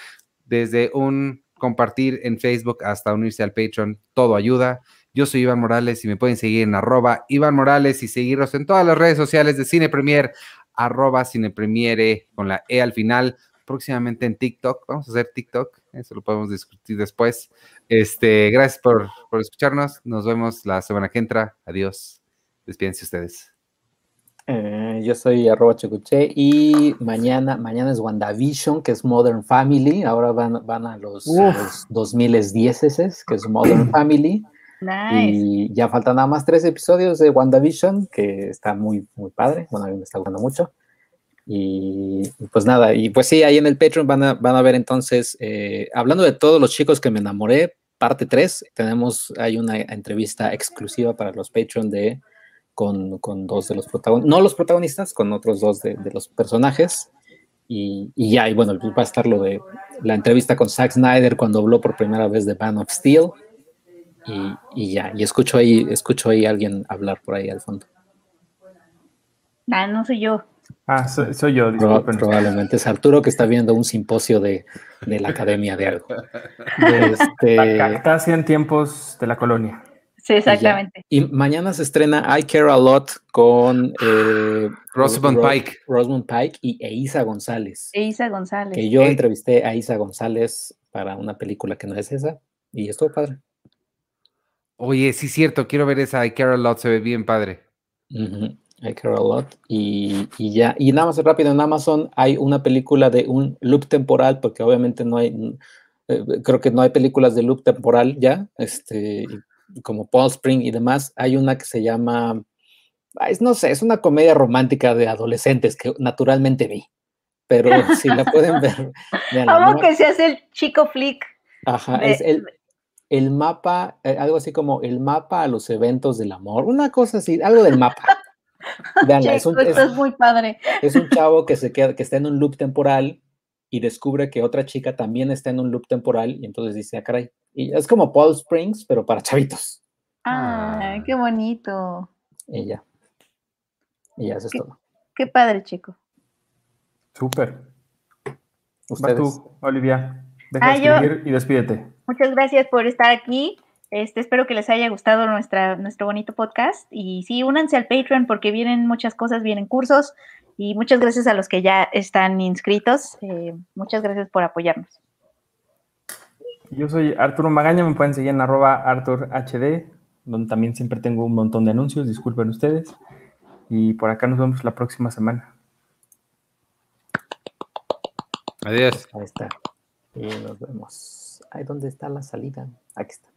desde un compartir en Facebook hasta unirse al Patreon. Todo ayuda. Yo soy Iván Morales y me pueden seguir en arroba Iván Morales y seguirnos en todas las redes sociales de Cine Premier, arroba Cine Premiere con la E al final, próximamente en TikTok. Vamos a hacer TikTok, eso lo podemos discutir después. Este, gracias por, por escucharnos. Nos vemos la semana que entra. Adiós. Despídense ustedes. Eh, yo soy arroba checuche y mañana, mañana es WandaVision, que es Modern Family. Ahora van, van a los, los 2010 que es Modern Family. Nice. Y ya faltan nada más tres episodios de WandaVision, que está muy, muy padre. Bueno, a mí me está gustando mucho. Y, pues nada, y pues sí, ahí en el Patreon van a, van a ver entonces, eh, hablando de todos los chicos que me enamoré, parte 3, tenemos, hay una entrevista exclusiva para los Patreon de, con, con dos de los protagonistas, no los protagonistas, con otros dos de, los personajes. Y, y, ya, y bueno, va a estar lo de la entrevista con Zack Snyder cuando habló por primera vez de Band of Steel. Y, y, ya, y escucho ahí, escucho ahí a alguien hablar por ahí al fondo. Ah, no soy yo. Ah, soy, soy yo, disculpen. probablemente es Arturo que está viendo un simposio de, de la Academia de algo. La Este, en tiempos de la colonia. Sí, exactamente. y mañana se estrena I Care a Lot con eh, Rosamund Ro- Pike. Rosamund Pike y Eiza González. E Isa González. Que yo Eh. entrevisté a Isa González para una película que no es esa y estuvo padre. Oye, sí, cierto, quiero ver esa I Care a Lot, se ve bien padre. I Care a Lot. Y, y ya, y nada más rápido, en Amazon hay una película de un loop temporal, porque obviamente no hay, eh, creo que no hay películas de loop temporal ya, este, como Paul Spring y demás. Hay una que se llama, es, no sé, es una comedia romántica de adolescentes que naturalmente vi. Pero si la pueden ver, véanla, ¿Cómo ¿no? que se hace el chico flick? Ajá, de- es el, el mapa, eh, algo así como el mapa a los eventos del amor, una cosa así, algo del mapa. Es, un, Chico, es- esto es muy padre. es un chavo que se queda, que está en un loop temporal y descubre que otra chica también está en un loop temporal y entonces dice, ah, caray. Y es como Paul Springs, pero para chavitos. Ay, Ah. qué bonito. Y ya. Y ya, eso es todo. Qué padre, chico. Súper. Ustedes. tú, Olivia. Deja Ah, de yo- y despídete. Muchas gracias por estar aquí. Este, espero que les haya gustado nuestra, nuestro bonito podcast. Y sí, únanse al Patreon porque vienen muchas cosas, vienen cursos. Y muchas gracias a los que ya están inscritos. Eh, muchas gracias por apoyarnos. Yo soy Arturo Magaña, me pueden seguir en arroba ArturHD, donde también siempre tengo un montón de anuncios, disculpen ustedes. Y por acá nos vemos la próxima semana. Adiós. Ahí está. Y nos vemos. Ay, ¿dónde está la salida? Aquí está.